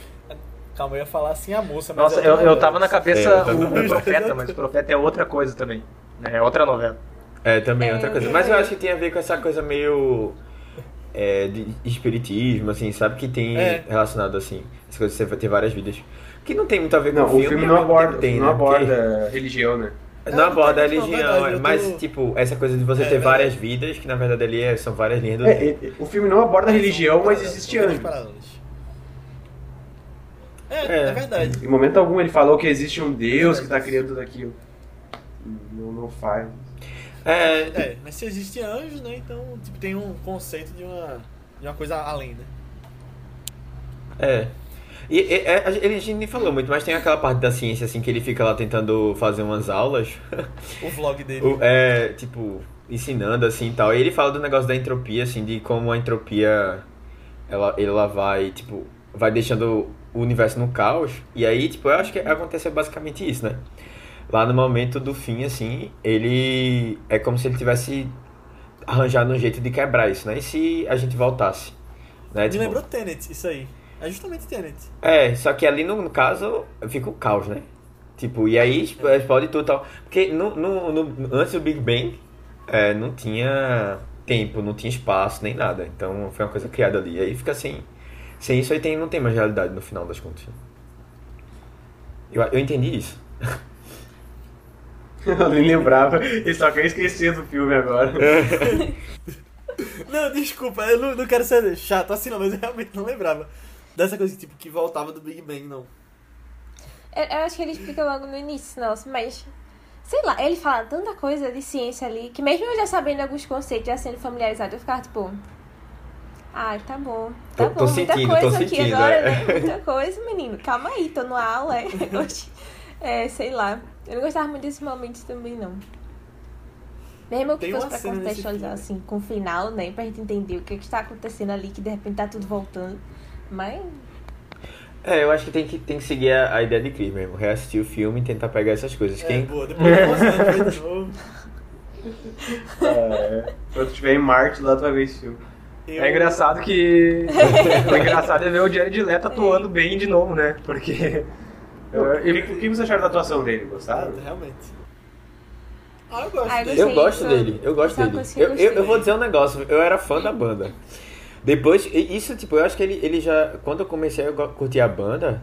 Calma, eu ia falar assim a moça, mas. Nossa, é eu, eu tava na cabeça É, o, o Profeta, mas o Profeta é outra coisa também. né? É outra novela. É, também é outra É, coisa. Mas eu acho que tem a ver com essa coisa meio. É, de espiritismo, assim, sabe? Que tem É. relacionado, assim, as coisas você vai ter várias vidas. Que não tem muito a ver com Não, o filme. o filme ao não mesmo aborda, tempo tem, não né? Porque- aborda religião, né? Não É, aborda a não, religião, verdade, eu tô- mas, tipo, essa coisa de você É, ter verdade. várias vidas, que na verdade ali é- são várias linhas do É, é, o filme não aborda a religião, mas existe anjo. É, É. é, verdade. Em momento algum ele falou que existe um Deus que tá criando tudo aquilo. Não, não faz. É, É, mas se existe anjos, né? Então, tipo, tem um conceito de uma, de uma coisa além, né? É. E, e- é, a gente- a gente nem falou muito, mas tem aquela parte da ciência, assim, que ele fica lá tentando fazer umas aulas. O vlog dele. O- é, tipo, ensinando, assim, e tal. E ele fala do negócio da entropia, assim, de como a entropia, ela, ela vai, tipo, vai deixando o universo no caos. E aí, tipo, eu acho que aconteceu basicamente isso, né? Lá no momento do fim, assim, ele... É como se ele tivesse arranjado um jeito de quebrar isso, né? E se a gente voltasse? Né? Me Tipo, lembrou Tenet, isso aí. É justamente Tenet. É, só que ali no, no caso fica o caos, né? Tipo, e aí exp- explode tudo e tal. Porque no, no, no- antes do Big Bang é, não tinha tempo, não tinha espaço, nem nada. Então foi uma coisa criada ali. Aí fica sem. Sem isso aí tem, não tem mais realidade no final das contas. Eu, eu entendi isso. Eu nem lembrava. E só que eu esqueci do filme agora. Não, desculpa, eu não, não quero ser chato assim não, mas eu realmente não lembrava dessa coisa tipo que voltava do Big Bang, não. Eu, eu acho que ele explica logo no início, nossa, mas. Sei lá, ele fala tanta coisa de ciência ali que mesmo eu já sabendo alguns conceitos, já sendo familiarizado, eu ficava tipo. Ai, tá bom. Tá Tô- tô bom, muita sentindo, tô coisa aqui sentindo, agora, é. né? Muita coisa, menino. Calma aí, tô numa aula. É. É, sei lá. Eu não gostava muito desses momentos também, não. Mesmo que Tem fosse pra contextualizar, assim, com o final, né? Pra gente entender o que, que está acontecendo ali, que de repente tá tudo voltando. Mas. É, eu acho que tem que, tem que seguir a, a ideia de Chris mesmo. Reassistir o filme e tentar pegar essas coisas. É, Quem, boa, depois de 11 anos ver de novo. É, quando tu estiver em Marte, lá tu vai ver esse filme. Eu- É engraçado que. o engraçado é ver o Jared Leto atuando bem de novo, né? Porque. O que, o que vocês acharam da atuação dele? Gostaram? Realmente. Ah, eu gosto Ah, eu. Eu gosto dele, eu gosto é dele. que eu Eu, eu, eu vou dizer um negócio, eu era fã da banda. Depois, isso, tipo, eu acho que ele, ele já. Quando eu comecei a curtir a banda,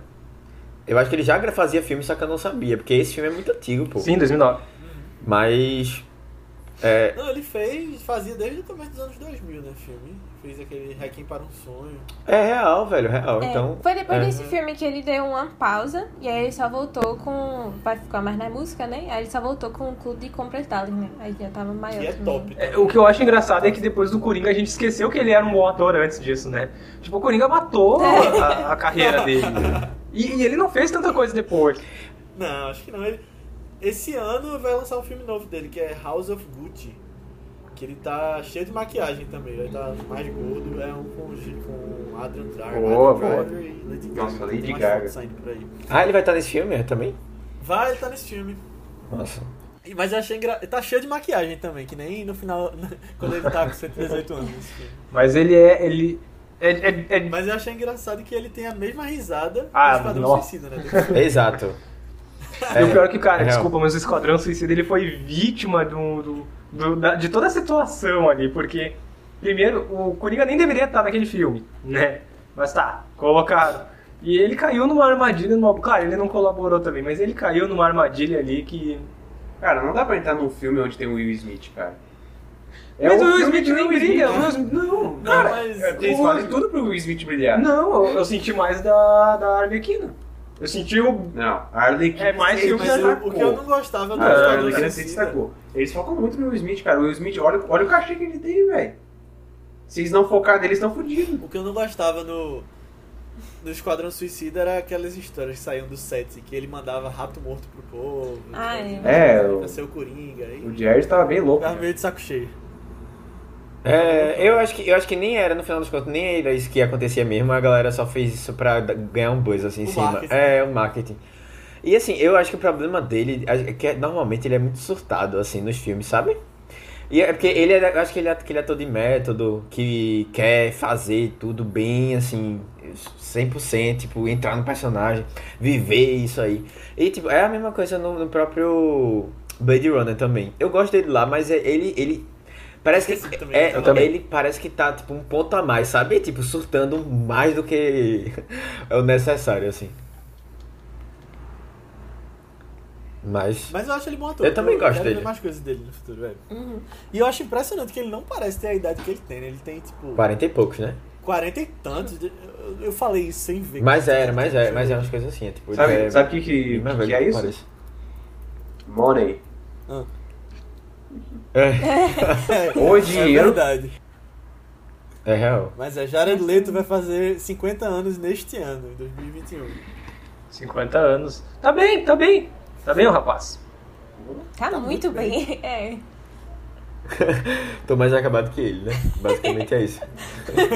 eu acho que ele já fazia filme, só que eu não sabia, porque esse filme é muito antigo, pô. Sim, 2009. Mas. É. Não, ele fez, fazia desde o começo dos anos 2000, né, filme. Fez aquele Requiem para um Sonho. É real, velho, real. É, Então. foi depois é. desse filme que ele deu uma pausa e aí ele só voltou com. Vai ficar mais na música, né? Aí ele só voltou com o clube de compras Dallas, né? Aí já tava maior. Que é também. top. É, O que eu acho engraçado é que depois do Coringa a gente esqueceu que ele era um bom ator antes disso, né? Tipo, o Coringa matou a, a carreira dele. E, e ele não fez tanta coisa depois. Não, acho que não. Ele... Esse ano vai lançar um filme novo dele, que é House of Gucci. Que ele tá cheio de maquiagem também. Ele tá mais gordo. É um com, com Adrian Driver, Boa, Adrian boa. Driver e Lady Nossa, Gaga. Lady Tem mais Gaga. fotos saindo por aí. Ah, ele vai estar nesse filme também? Vai, ele tá nesse filme. Nossa. E- Mas eu achei engra... Tá cheio de maquiagem também, que nem no final, quando ele tá com 118 anos nesse filme. Mas ele é. Ele. É, é, é- Mas eu achei engraçado que ele tem a mesma risada Ah, do Esquadrão nossa. Suicida, né? Exato. E o pior é que, cara, é real. desculpa, mas o Esquadrão Suicida ele foi vítima do, do- do- da- de toda a situação ali, porque, primeiro, o Coringa nem deveria estar naquele filme, né? Mas tá, colocaram. E ele caiu numa armadilha, numa... claro, ele não colaborou também, mas ele caiu numa armadilha ali que. Cara, não dá pra entrar num filme onde tem o Will Smith, cara. mas um o Will Smith nem brilha. Smith, o Will Smith- Não, Não, cara. mas- Eles o- fazem tudo pro Will Smith brilhar. Não, eu, eu senti mais da, da Arlequina. Eu senti o. Não, a Arlequina É mais se filme Mas destacou. o, o que eu não gostava do A Esquadrão Arlequina se Suicida... destacou. Eles focam muito no Will Smith, cara. O Will Smith, olha, olha o cachê que ele tem, velho. Se eles não focar nele, eles estão fodidos. O que eu não gostava no, no Esquadrão Suicida era aquelas histórias que saíam do set, que ele mandava rato morto pro povo. Ah, que- é. É, Pra o- ser o Coringa. Aí O Jared tava bem louco. ficava cara. meio de saco cheio. É, eu acho que eu acho que nem era no final das contas, nem era isso que acontecia mesmo, a galera só fez isso pra ganhar um buzz assim em O cima. marketing. É, o marketing. E assim, eu acho que o problema dele é que normalmente ele é muito surtado assim nos filmes, sabe? E é porque ele é, acho que ele é aquele ator de método que quer fazer tudo bem, assim, 100%, tipo, entrar no personagem, viver isso aí. E tipo, é a mesma coisa no, no próprio Blade Runner também. Eu gosto dele lá, mas é- ele ele parece que também, é, eu também. ele parece que tá tipo um ponto a mais, sabe? Tipo, surtando mais do que é o necessário assim. Mas Mas eu acho ele bom ator. Eu também gosto quero dele. ver mais coisas dele no futuro, velho. Uhum. E eu acho impressionante que ele não parece ter a idade que ele tem, né? Ele tem, tipo, 40 e poucos, né? 40 e tantos. Eu, eu falei isso sem ver. Mas era, mas é, mas é umas coisas assim, é tipo, Sabe é, sabe o que, que, mais que velho é que isso? parece. Money. É, Ou É dinheiro. verdade. é real. Mas é, Jared Leto vai fazer 50 anos neste ano, em 2021. 50 anos. Tá bem, tá bem. Tá bem, o rapaz. Tá, Tá muito muito bem. É. Tô mais acabado que ele, né? Basicamente é isso.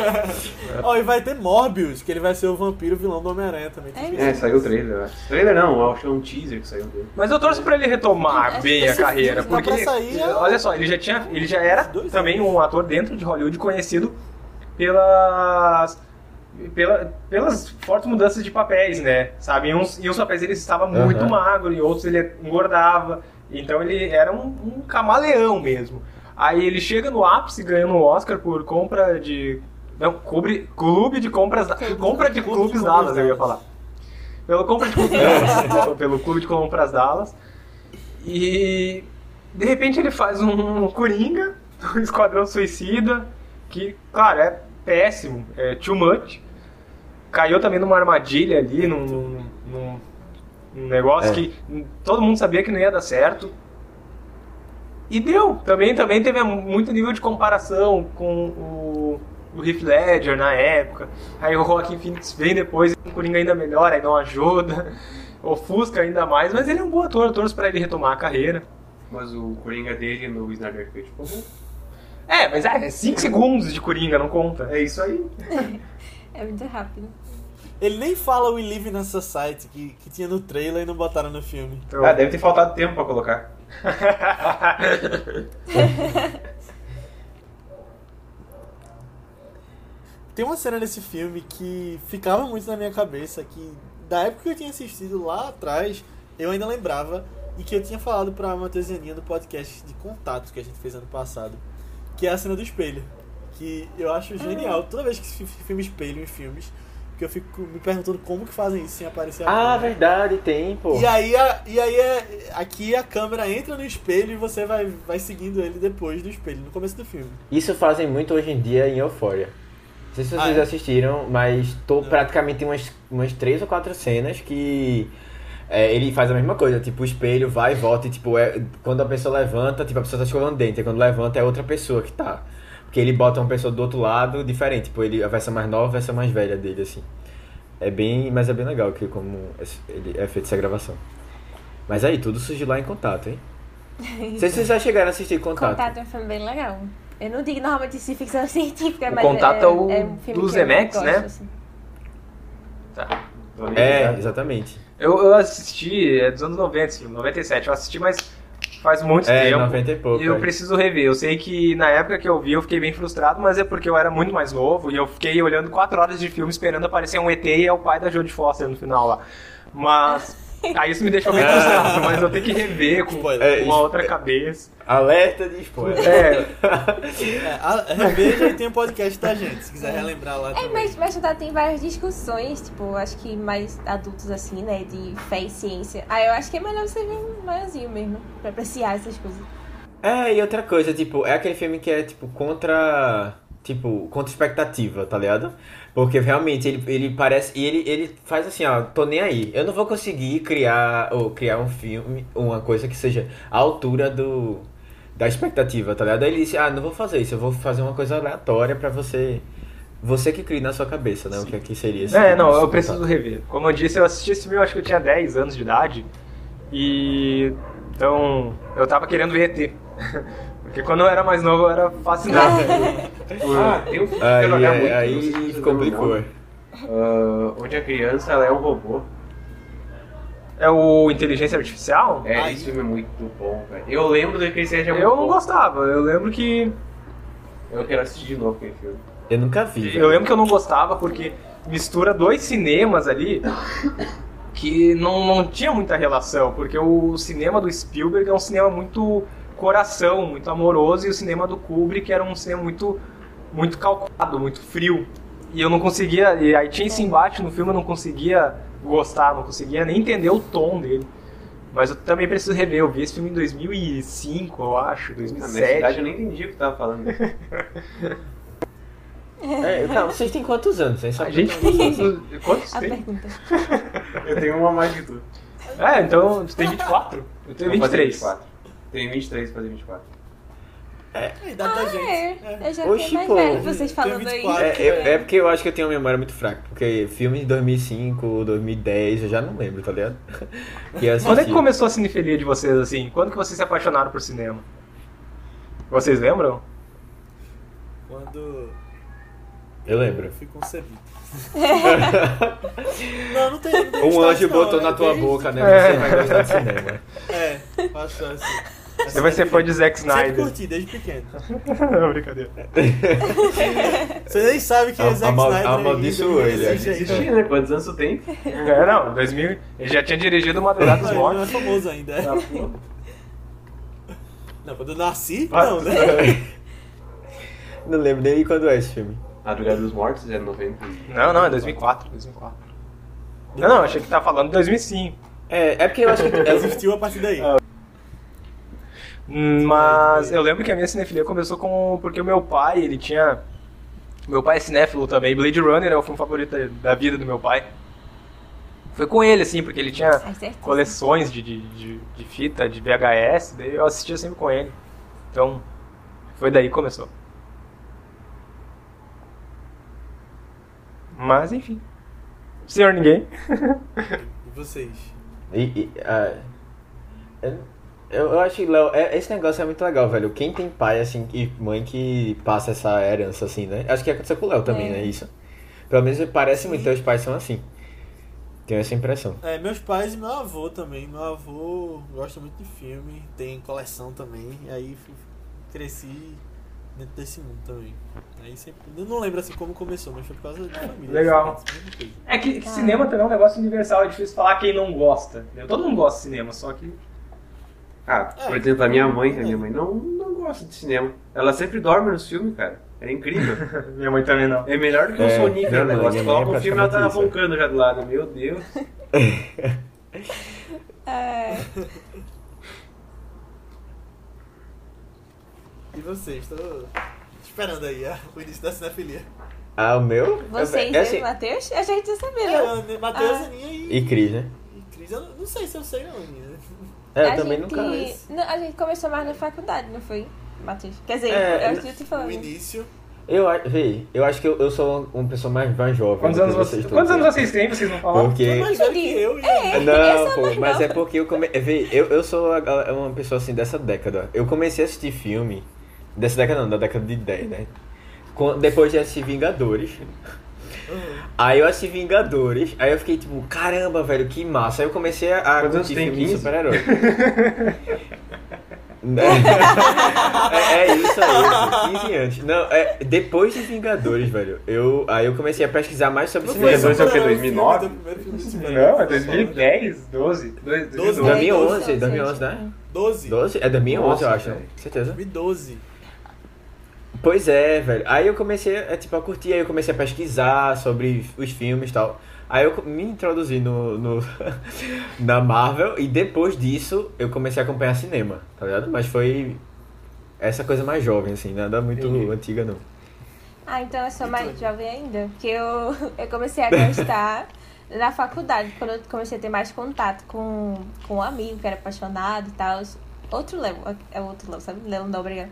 Ó, e vai ter Morbius, que ele vai ser o vampiro vilão do Homem-Aranha também. É É, saiu o trailer, eu acho. Trailer não, acho que é um teaser que saiu dele. Mas eu torço pra ele retomar É, bem a carreira, tá porque é- olha só, ele já tinha, ele já era também um ator dentro de Hollywood conhecido pelas pela, pelas fortes mudanças de papéis, né? Sabe? Em uns, em uns papéis ele estava muito Aham. magro, em outros ele engordava. Então ele era um, um camaleão mesmo. Aí ele chega no ápice ganhando um Oscar por compra de. Não, clube, clube de compras. Compra de Clube de clubes compras Dallas, eu ia falar. Pelo compra de clubes Dallas. pelo clube de compras Dallas. E de repente ele faz um Coringa, um Esquadrão Suicida, que, claro, é péssimo, é too much. Caiu também numa armadilha ali, num, num, num- num negócio É. que todo mundo sabia que não ia dar certo. E deu. Também, também teve muito nível de comparação com o, o Heath Ledger na época. Aí o Joaquin Phoenix vem depois, um Coringa ainda melhor, aí não ajuda. Ofusca ainda mais, mas ele é um bom ator, eu torço pra ele retomar a carreira. Mas o Coringa dele no Snyder Cut ficou bom. É, mas é 5 segundos de Coringa, não conta. É isso aí. É muito rápido. Ele nem fala We Live in a Society que, que tinha no trailer e não botaram no filme. Então- Ah, deve ter faltado tempo pra colocar. Tem uma cena nesse filme que ficava muito na minha cabeça, que da época que eu tinha assistido lá atrás, eu ainda lembrava, e que eu tinha falado pra Matheus Aninha no podcast de contato que a gente fez ano passado, que é a cena do espelho. Que eu acho genial. Toda vez que filme espelho em filmes, que eu fico me perguntando como que fazem isso sem aparecer a Ah, câmera. verdade, tem, pô. E aí, a- e aí é, aqui a câmera entra no espelho e você vai, vai seguindo ele depois do espelho, no começo do filme. Isso fazem muito hoje em dia em Euphoria. Não sei se Ah, vocês é? assistiram, mas tô Não. praticamente umas, umas três ou quatro cenas que é, ele faz a mesma coisa, tipo, o espelho vai e volta, e tipo, é, quando a pessoa levanta, tipo, a pessoa tá escovando dente, e quando levanta é outra pessoa que tá. Porque ele bota uma pessoa do outro lado diferente, tipo, ele, a versão mais nova e a versão mais velha dele, assim. É bem, mas é bem legal que como esse- ele é feito essa gravação. Mas aí, tudo surgiu lá em contato, hein? Não sei se vocês já chegaram a assistir contato. Contato é um filme bem legal. Eu não digo normalmente de ficção científica, O mas Contato é o um filme do que eu Zemeckis, gosto, né? assim. Tá. É, exatamente. Eu, eu assisti, é dos anos 90 esse filme, 97. Eu assisti, mas faz muito É, tempo. 90 e pouco, E eu é. preciso rever. Eu sei que na época que eu vi eu fiquei bem frustrado, mas é porque eu era muito mais novo e eu fiquei olhando 4 horas de filme esperando aparecer um ET e é o pai da Jodie Foster no final lá. Mas. Aí isso me deixou bem frustrado, mas eu tenho que rever com. É, uma outra cabeça. Alerta de spoiler. É, É, reveja e tem o podcast da gente, se quiser relembrar lá É, também. mas, mas tá, tem várias discussões, tipo, acho que mais adultos assim, né, de fé e ciência. Aí eu acho que é melhor você ver um maiorzinho mesmo, pra apreciar essas coisas. É, e outra coisa, tipo, é aquele filme que é, tipo, contra. Tipo, contra expectativa, tá ligado? Porque realmente ele, ele parece. E ele, ele faz assim, ó, tô nem aí. Eu não vou conseguir criar. Ou criar um filme, uma coisa que seja à altura do. Da expectativa, tá ligado? Aí ele disse, ah, não vou fazer isso, eu vou fazer uma coisa aleatória pra você. Você que cria na sua cabeça, né? O que aqui seria esse é filme, não, eu preciso contato. rever. Como eu disse, eu assisti esse filme, eu acho que eu tinha 10 anos de idade. E. Então, eu tava querendo ver ET. Porque quando eu era mais novo eu era fascinado. Ah, tem um filme que eu Aí, quero olhar aí, muito. aí vocês complicou. Ah, onde a criança ela é um robô. É o Inteligência Artificial? É, Ai. esse filme é muito bom, velho. Eu lembro de que seja muito Eu bom. não gostava, eu lembro que. Eu quero assistir de novo aquele filme. Eu nunca vi. Eu lembro que eu não gostava porque mistura dois cinemas ali que não, não tinha muita relação, porque o cinema do Spielberg é um cinema muito coração, muito amoroso, e o cinema do Kubrick era um cinema muito, muito calcado, muito frio. E eu não conseguia, e aí tinha esse embate no filme, eu não conseguia gostar, não conseguia nem entender o tom dele. Mas eu também preciso rever, eu vi esse filme em 2005, eu acho, Na minha 2007. cidade eu nem entendi o que tu tava falando. É, tá, vocês têm quantos anos, A gente Quantos A tem? pergunta. eu tenho uma mais que tu. É, então tu tem 24? Eu tenho fazer 23. 24. Tenho 23 pra fazer 24. É a idade da gente. É, É. eu já Oxi, fiquei mais pô. velho, vocês Tem falando 24. aí. É, eu- é porque eu acho que eu tenho uma memória muito fraca. Porque filme de 2005, 2010, eu já não lembro, tá ligado? Quando é que começou a cinefilia de vocês, assim? Quando que vocês se apaixonaram por cinema? Vocês lembram? Quando Eu lembro. eu fui concebido. não, não tem. não tem Um anjo não, botou é na tua desde- boca, né? É. Você vai gostar de cinema. É, acho assim. Você vai ser fã de Zack Sempre Snyder. curti, desde pequeno. Não, brincadeira. Você nem sabe que é Zack Snyder amaldiçoou ele. Existia, né? Quantos anos tu tem? É, não, 2000. Ele já tinha dirigido Madrugada dos Não, ele não é Mortos. famoso ainda. é. Ah, pô. Não, quando eu nasci, Ah. não, né? Não lembro nem quando é esse filme. Madrugada dos Mortos é 90. Não, não, é 2004. 2004. Não, não, achei que tava falando 2005. É, é porque eu acho que. Existiu a partir daí. Hum, Mas eu lembro que a minha cinefilia começou com. Porque o meu pai, ele tinha. Meu pai é cinéfilo também. Blade Runner é o filme favorito da- da vida do meu pai. Foi com ele, assim, porque ele tinha certeza. coleções de, de, de, de fita, de VHS, daí eu assistia sempre com ele. Então, foi daí que começou. Mas, enfim. Senhor Ninguém. E vocês? E, e, eu, eu acho que, Léo, é- esse negócio é muito legal, velho. Quem tem pai, assim, e mãe que passa essa herança, assim, né? Acho que aconteceu com o Léo também, É. né? Isso. Pelo menos parece muito, teus pais são assim. Tenho essa impressão. É, meus pais e meu avô também. Meu avô gosta muito de filme, tem coleção também. E aí cresci dentro desse mundo também. Aí sempre. Eu não lembro assim como começou, mas foi por causa de família. Legal. mesma coisa. É que, que cinema também é um negócio universal, é difícil falar quem não gosta. entendeu? Todo mundo gosta de cinema, só que. Ah, É. por exemplo, a minha mãe, a minha mãe não, não gosta de cinema. Ela sempre dorme nos filmes, cara. É incrível. Minha mãe também não. É melhor do que um É, sonífero o negócio. mãe é coloca um filme e ela tá isso, roncando já do lado. Meu Deus. É, E vocês? Tô esperando aí ah, o início da cinefilia. Ah, o meu? vocês, é, assim, e Matheus? A gente já sabia, né? É, Matheus, Ah. Aninha e, E Cris, né? e Cris. Eu não- não sei se eu sei não, Aninha. É, eu a também gente, nunca. não, a gente começou mais na faculdade, não foi, Matheus? Quer dizer, É, eu acho que eu te O falando. início. Eu, véi, eu acho que eu, eu sou uma pessoa mais, mais jovem. Quantos anos, vocês vocês, todos quantos anos vocês têm? Vocês não falaram? Porque. É mais velho que eu. É, eu Não, pô, mais mas nova. é porque eu come... Vê, eu, eu sou uma pessoa assim dessa década. Eu comecei a assistir filme. Dessa década não, da década de 10, né? Com- Depois de assistir Vingadores. Aí eu assisti Vingadores, aí eu fiquei tipo, caramba, velho, que massa. Aí eu comecei a Quantos curtir tem? filme de 15? super-herói. é, é isso aí, pô, 15 anos. Não, é, depois de Vingadores, velho, eu, aí eu comecei a pesquisar mais sobre Não cinema. foi Vingadores é o super-herói, 2009? filme do primeiro filme de super-herói. Não, é 2010, 12. 2012. 2011, É, 2011, né? 12. 12? É 2011, Nossa, eu acho, né? certeza. 2012. Pois é, velho. Aí eu comecei a, tipo, a curtir, aí eu comecei a pesquisar sobre os filmes e tal. Aí eu me introduzi no, no na Marvel e depois disso eu comecei a acompanhar cinema, tá ligado? Mas foi essa coisa mais jovem, assim, nada muito antiga não. Ah, então eu sou mais jovem ainda. Porque eu, eu comecei a gostar na faculdade, quando eu comecei a ter mais contato com, com um amigo que era apaixonado e tal. Outro Léo, é outro Léo, sabe? Léo Nóbrega.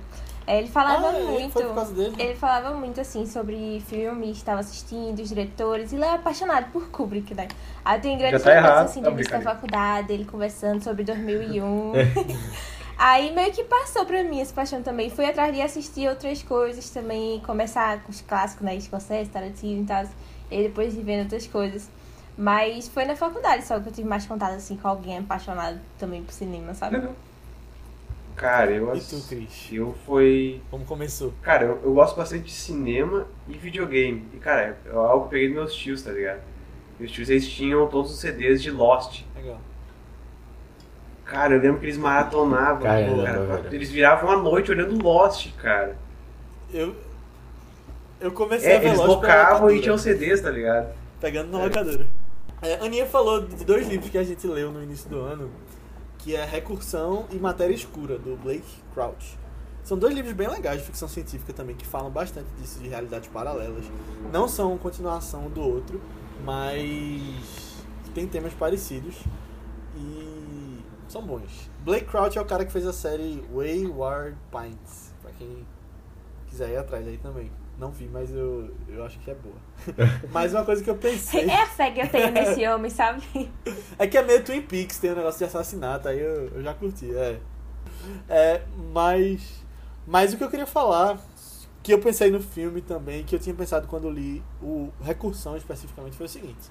É, Ele falava Ah, é? muito. Foi por causa dele? Ele falava muito assim sobre filmes, estava assistindo, os diretores, e ele é apaixonado por Kubrick, né? Aí tem grandes tá errado. assim, de Não, início da faculdade, ele conversando sobre 2001. Aí meio que passou pra mim essa paixão também. Fui atrás de assistir outras coisas também, começar com os clássicos, né? Scorsese, Tarantino e tal. E depois de vendo outras coisas. Mas foi na faculdade só que eu tive mais contato assim com alguém apaixonado também por cinema, sabe? Legal. Cara, eu E tu, assisti. Cris? Eu foi. Como começou? Cara, eu, eu gosto bastante de cinema e videogame. E, cara, é algo que eu peguei dos meus tios, tá ligado? Meus tios, eles tinham todos os CDs de Lost. Legal. Cara, eu lembro que eles maratonavam. Caramba, cara, velho. eles viravam a noite olhando Lost, cara. Eu. Eu comecei a É, ver eles Lost pela locavam e tinham CDs, tá ligado? Pegando na locadora. É, a Aninha falou de dois livros que a gente leu no início do ano, que é Recursão e Matéria Escura, do Blake Crouch. São dois livros bem legais de ficção científica também, que falam bastante disso, de realidades paralelas. Não são continuação do outro, mas tem temas parecidos e são bons. Blake Crouch é o cara que fez a série Wayward Pines, pra quem quiser ir atrás aí também. Não vi, mas eu, eu acho que é boa. Mas uma coisa que eu pensei É a fé que eu tenho nesse homem, sabe? é que é meio Twin Peaks, tem um negócio de assassinato, aí eu, eu já curti, é. É, mas. Mas o que eu queria falar, que eu pensei no filme também, que eu tinha pensado quando li o Recursão especificamente, foi o seguinte.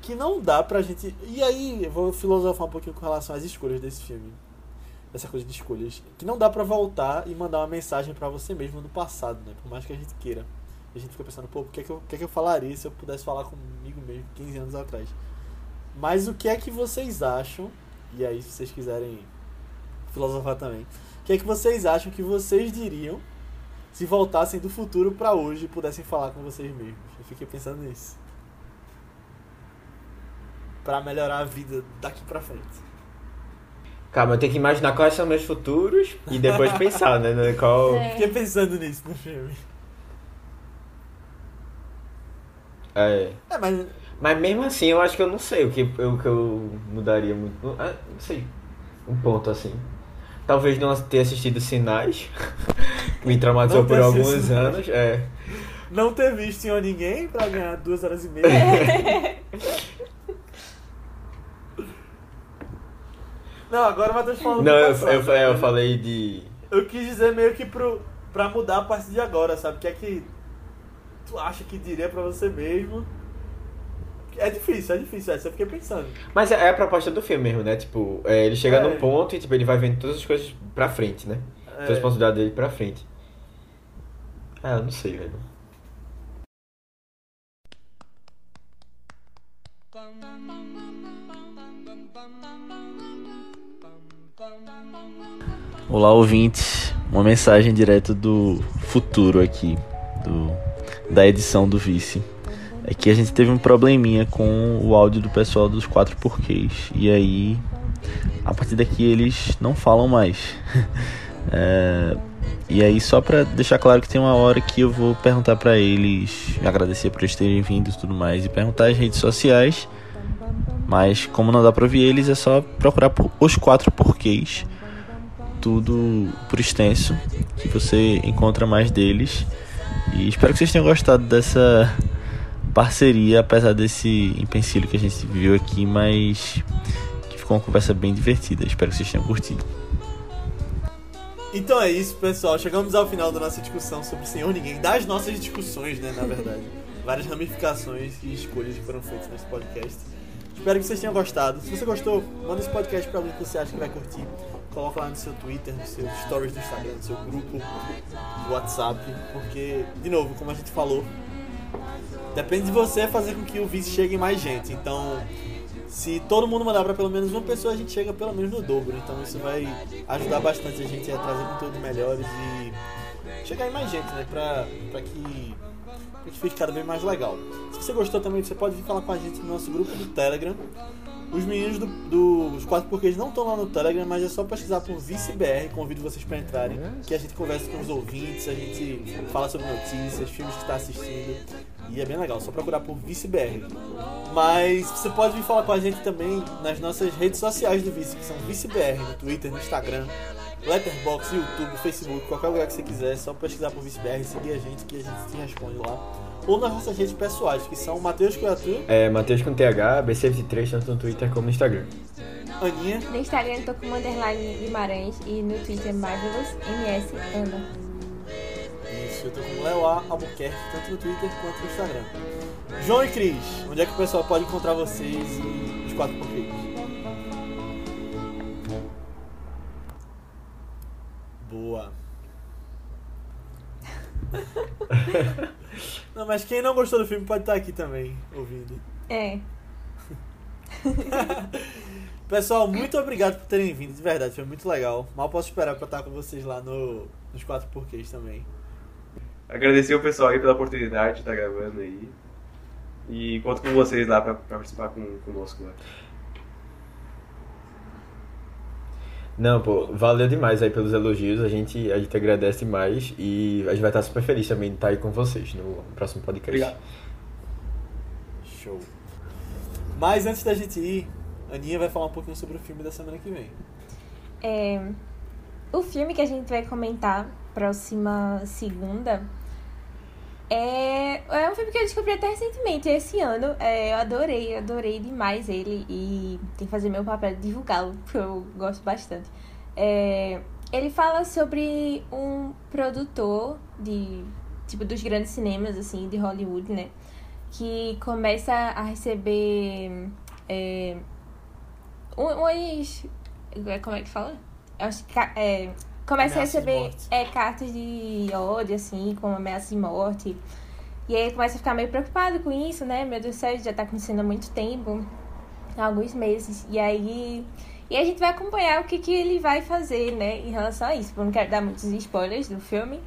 Que não dá pra gente. E aí, eu vou filosofar um pouquinho com relação às escolhas desse filme. Essa coisa de escolhas. Que não dá pra voltar e mandar uma mensagem pra você mesmo no passado, né? Por mais que a gente queira. A gente fica pensando, pô, o que é que eu, o que é que eu falaria se eu pudesse falar comigo mesmo 15 anos atrás? Mas o que é que vocês acham? E aí, se vocês quiserem filosofar também. O que é que vocês acham que vocês diriam se voltassem do futuro pra hoje e pudessem falar com vocês mesmos? Eu fiquei pensando nisso. Pra melhorar a vida daqui pra frente. Calma, eu tenho que imaginar quais são meus futuros e depois pensar, né? Qual... É. Fiquei pensando nisso no filme. É. É, mas Mas mesmo assim, eu acho que eu não sei o que eu, o que eu mudaria muito. Não, ah, não sei. Um ponto assim. Talvez não ter assistido Sinais. Me traumatizou por alguns anos. É. não ter visto em ninguém pra ganhar duas horas e meia. não, agora o Matheus falando Não, eu, passado. eu, é, eu falei de. Eu quis dizer meio que pro, pra mudar a partir de agora, sabe? O que é que tu acha que diria pra você mesmo? É difícil, é difícil, essa eu fiquei pensando. Mas é a proposta do filme mesmo, né? Tipo, é, ele chega É. num ponto e tipo, ele vai vendo todas as coisas pra frente, né? Todas as É, possibilidades dele pra frente. Ah, eu não sei, velho. Olá, ouvintes. Uma mensagem direto do futuro aqui, do, da edição do Vice. É que a gente teve um probleminha com o áudio do pessoal dos quatro porquês. E aí, a partir daqui, eles não falam mais. É, e aí, só pra deixar claro que tem uma hora que eu vou perguntar pra eles, agradecer por eles terem vindo e tudo mais, e perguntar as redes sociais. Mas, como não dá pra ouvir eles, é só procurar por os quatro porquês tudo por extenso, que você encontra mais deles. E espero que vocês tenham gostado dessa parceria, apesar desse empecilho que a gente viu aqui, mas que ficou uma conversa bem divertida. Espero que vocês tenham curtido. Então é isso, pessoal. Chegamos ao final da nossa discussão sobre Senhor Ninguém, das nossas discussões, né, na verdade. Várias ramificações e escolhas que foram feitas nesse podcast. Espero que vocês tenham gostado. Se você gostou, manda esse podcast pra alguém que você acha que vai curtir. Coloca lá no seu Twitter, nos seus stories do Instagram, no seu grupo WhatsApp. Porque, de novo, como a gente falou, depende de você fazer com que o Vice chegue mais gente. Então, se todo mundo mandar pra pelo menos uma pessoa, a gente chega pelo menos no dobro. Então isso vai ajudar bastante a gente a trazer conteúdos melhores e chegar em mais gente, né? Pra, pra, que, que fique cada vez mais legal. Se você gostou também, você pode vir falar com a gente no nosso grupo do Telegram. Os meninos do, dos quatro porquês não estão lá no Telegram, mas é só pesquisar por ViceBR. Convido vocês para entrarem, que a gente conversa com os ouvintes, a gente fala sobre notícias, filmes que está assistindo. E é bem legal, só procurar por ViceBR. Mas você pode vir falar com a gente também nas nossas redes sociais do Vice, que são ViceBR, no Twitter, no Instagram, Letterboxd, YouTube, Facebook, qualquer lugar que você quiser, é só pesquisar por ViceBR, seguir a gente que a gente te responde lá. Ou nas nossas redes pessoais, que são Matheus Coiatu, É Matheus com TH, B73, tanto no Twitter como no Instagram. Aninha. No Instagram eu tô com underline Guimarães e no Twitter Marvelous MS Ana. Isso, eu tô com Léo A. Albuquerque, tanto no Twitter quanto no Instagram. João e Cris, onde é que o pessoal pode encontrar vocês e os quatro porquês? Boa. não, mas quem não gostou do filme pode estar aqui também, ouvindo. É. Pessoal, muito obrigado por terem vindo, de verdade, foi muito legal. Mal posso esperar pra estar com vocês lá no, nos quatro porquês também. Agradecer o pessoal aí pela oportunidade de estar gravando aí. E conto com vocês lá pra, pra participar com, conosco lá. Não, pô, valeu demais aí pelos elogios, a gente, a gente agradece demais e a gente vai estar super feliz também de estar aí com vocês no próximo podcast. Obrigado. Show. Mas antes da gente ir, a Aninha vai falar um pouquinho sobre o filme da semana que vem. É, o filme que a gente vai comentar próxima segunda é, é um filme que eu descobri até recentemente, esse ano. É, eu adorei, adorei demais ele e tem que fazer meu papel de divulgá-lo, porque eu gosto bastante. É, ele fala sobre um produtor de tipo dos grandes cinemas assim de Hollywood, né? Que começa a receber é, como é que fala? é, começa a receber é, cartas de ódio, assim, com ameaças de morte. E aí começa a ficar meio preocupado com isso, né? Meu Deus do céu, já tá acontecendo há muito tempo, há alguns meses. E aí. E a gente vai acompanhar o que, que ele vai fazer, né, em relação a isso. Eu não quero dar muitos spoilers do filme,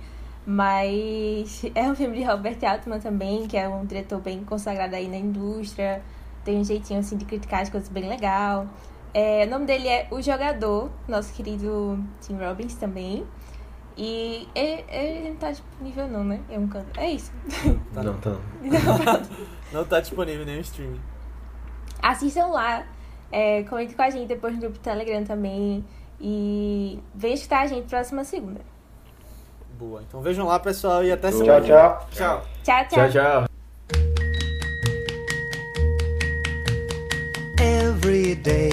mas é um filme de Robert Altman também, que é um diretor bem consagrado aí na indústria. Tem um jeitinho assim de criticar as coisas bem legal. É, o nome dele é O Jogador, nosso querido Tim Robbins também. E ele, ele não tá disponível não, né? É um canto. É isso. Não, tá. Não tá disponível nenhum streaming. Assistam lá. É, comentem com a gente depois no grupo do Telegram também. E venham escutar a gente próxima segunda. Boa. Então vejam lá, pessoal, e até Tchau, semana. tchau. Tchau. Tchau, tchau. Tchau, tchau. Every day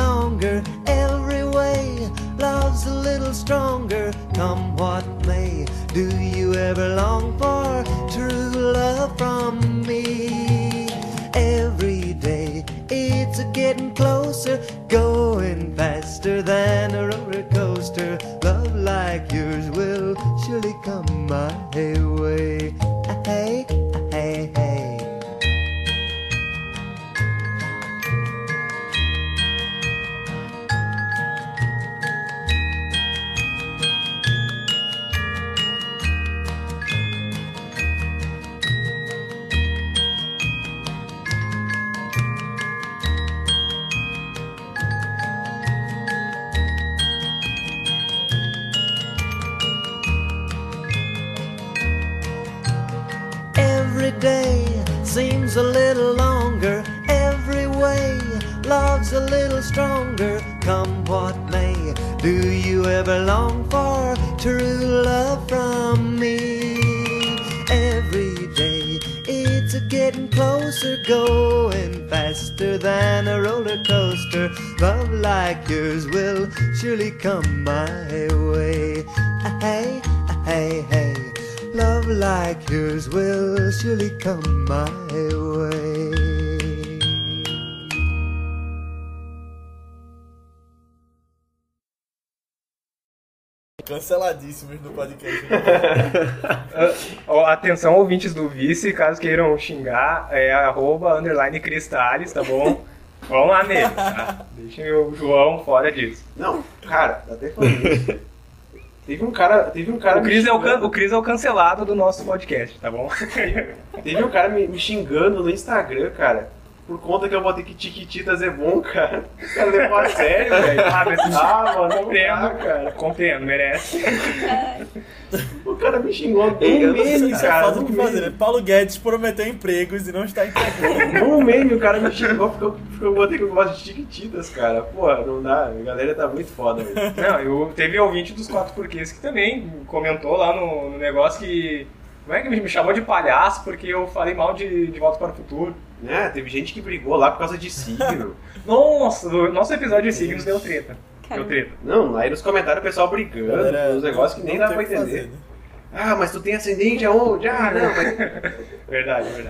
stronger. Come what may, do you ever long for true love from me? Every day it's a getting closer, going faster than a roller coaster. Love like yours will surely come my way. Surely come my way. Hey, hey, hey. Love like yours will surely come my way. Canceladíssimos no podcast. Atenção, ouvintes do Vice, caso queiram xingar, é arroba underline cristales, tá bom? Vamos lá nele, tá? Deixem o João fora disso. Não, cara, até falando isso. Teve um cara. Teve um cara. O Cris, é o, can- o Cris é o cancelado do nosso podcast, tá bom? Teve um cara me, me xingando no Instagram, cara. Por conta que eu botei que Tiquititas é bom, cara. O cara levou a sério, velho. Ah, mas Ah, mano, não compreendo, dá, cara. Compreendo, merece. O cara me xingou Ei, eu não meme, Isso é cara. falta o que fazer, meme. Paulo Guedes prometeu empregos e não está entregando. No meme, o cara me xingou porque eu, porque eu botei que eu gosto de Tiquititas, cara. Porra, não dá. A galera tá muito foda, velho. Não, eu, teve ouvinte dos quatro porquês que também comentou lá no, no negócio que. Como é que me chamou de palhaço porque eu falei mal de, de Volta para o Futuro? Né? Teve gente que brigou lá por causa de signo. Nossa, o nosso episódio de signos deu treta. Deu treta. Não, aí nos comentários o pessoal brigando, Galera, uns negócios que nem dá pra entender. fazer, né? Ah, mas tu tem ascendente aonde? Ah, não, mas Verdade, verdade.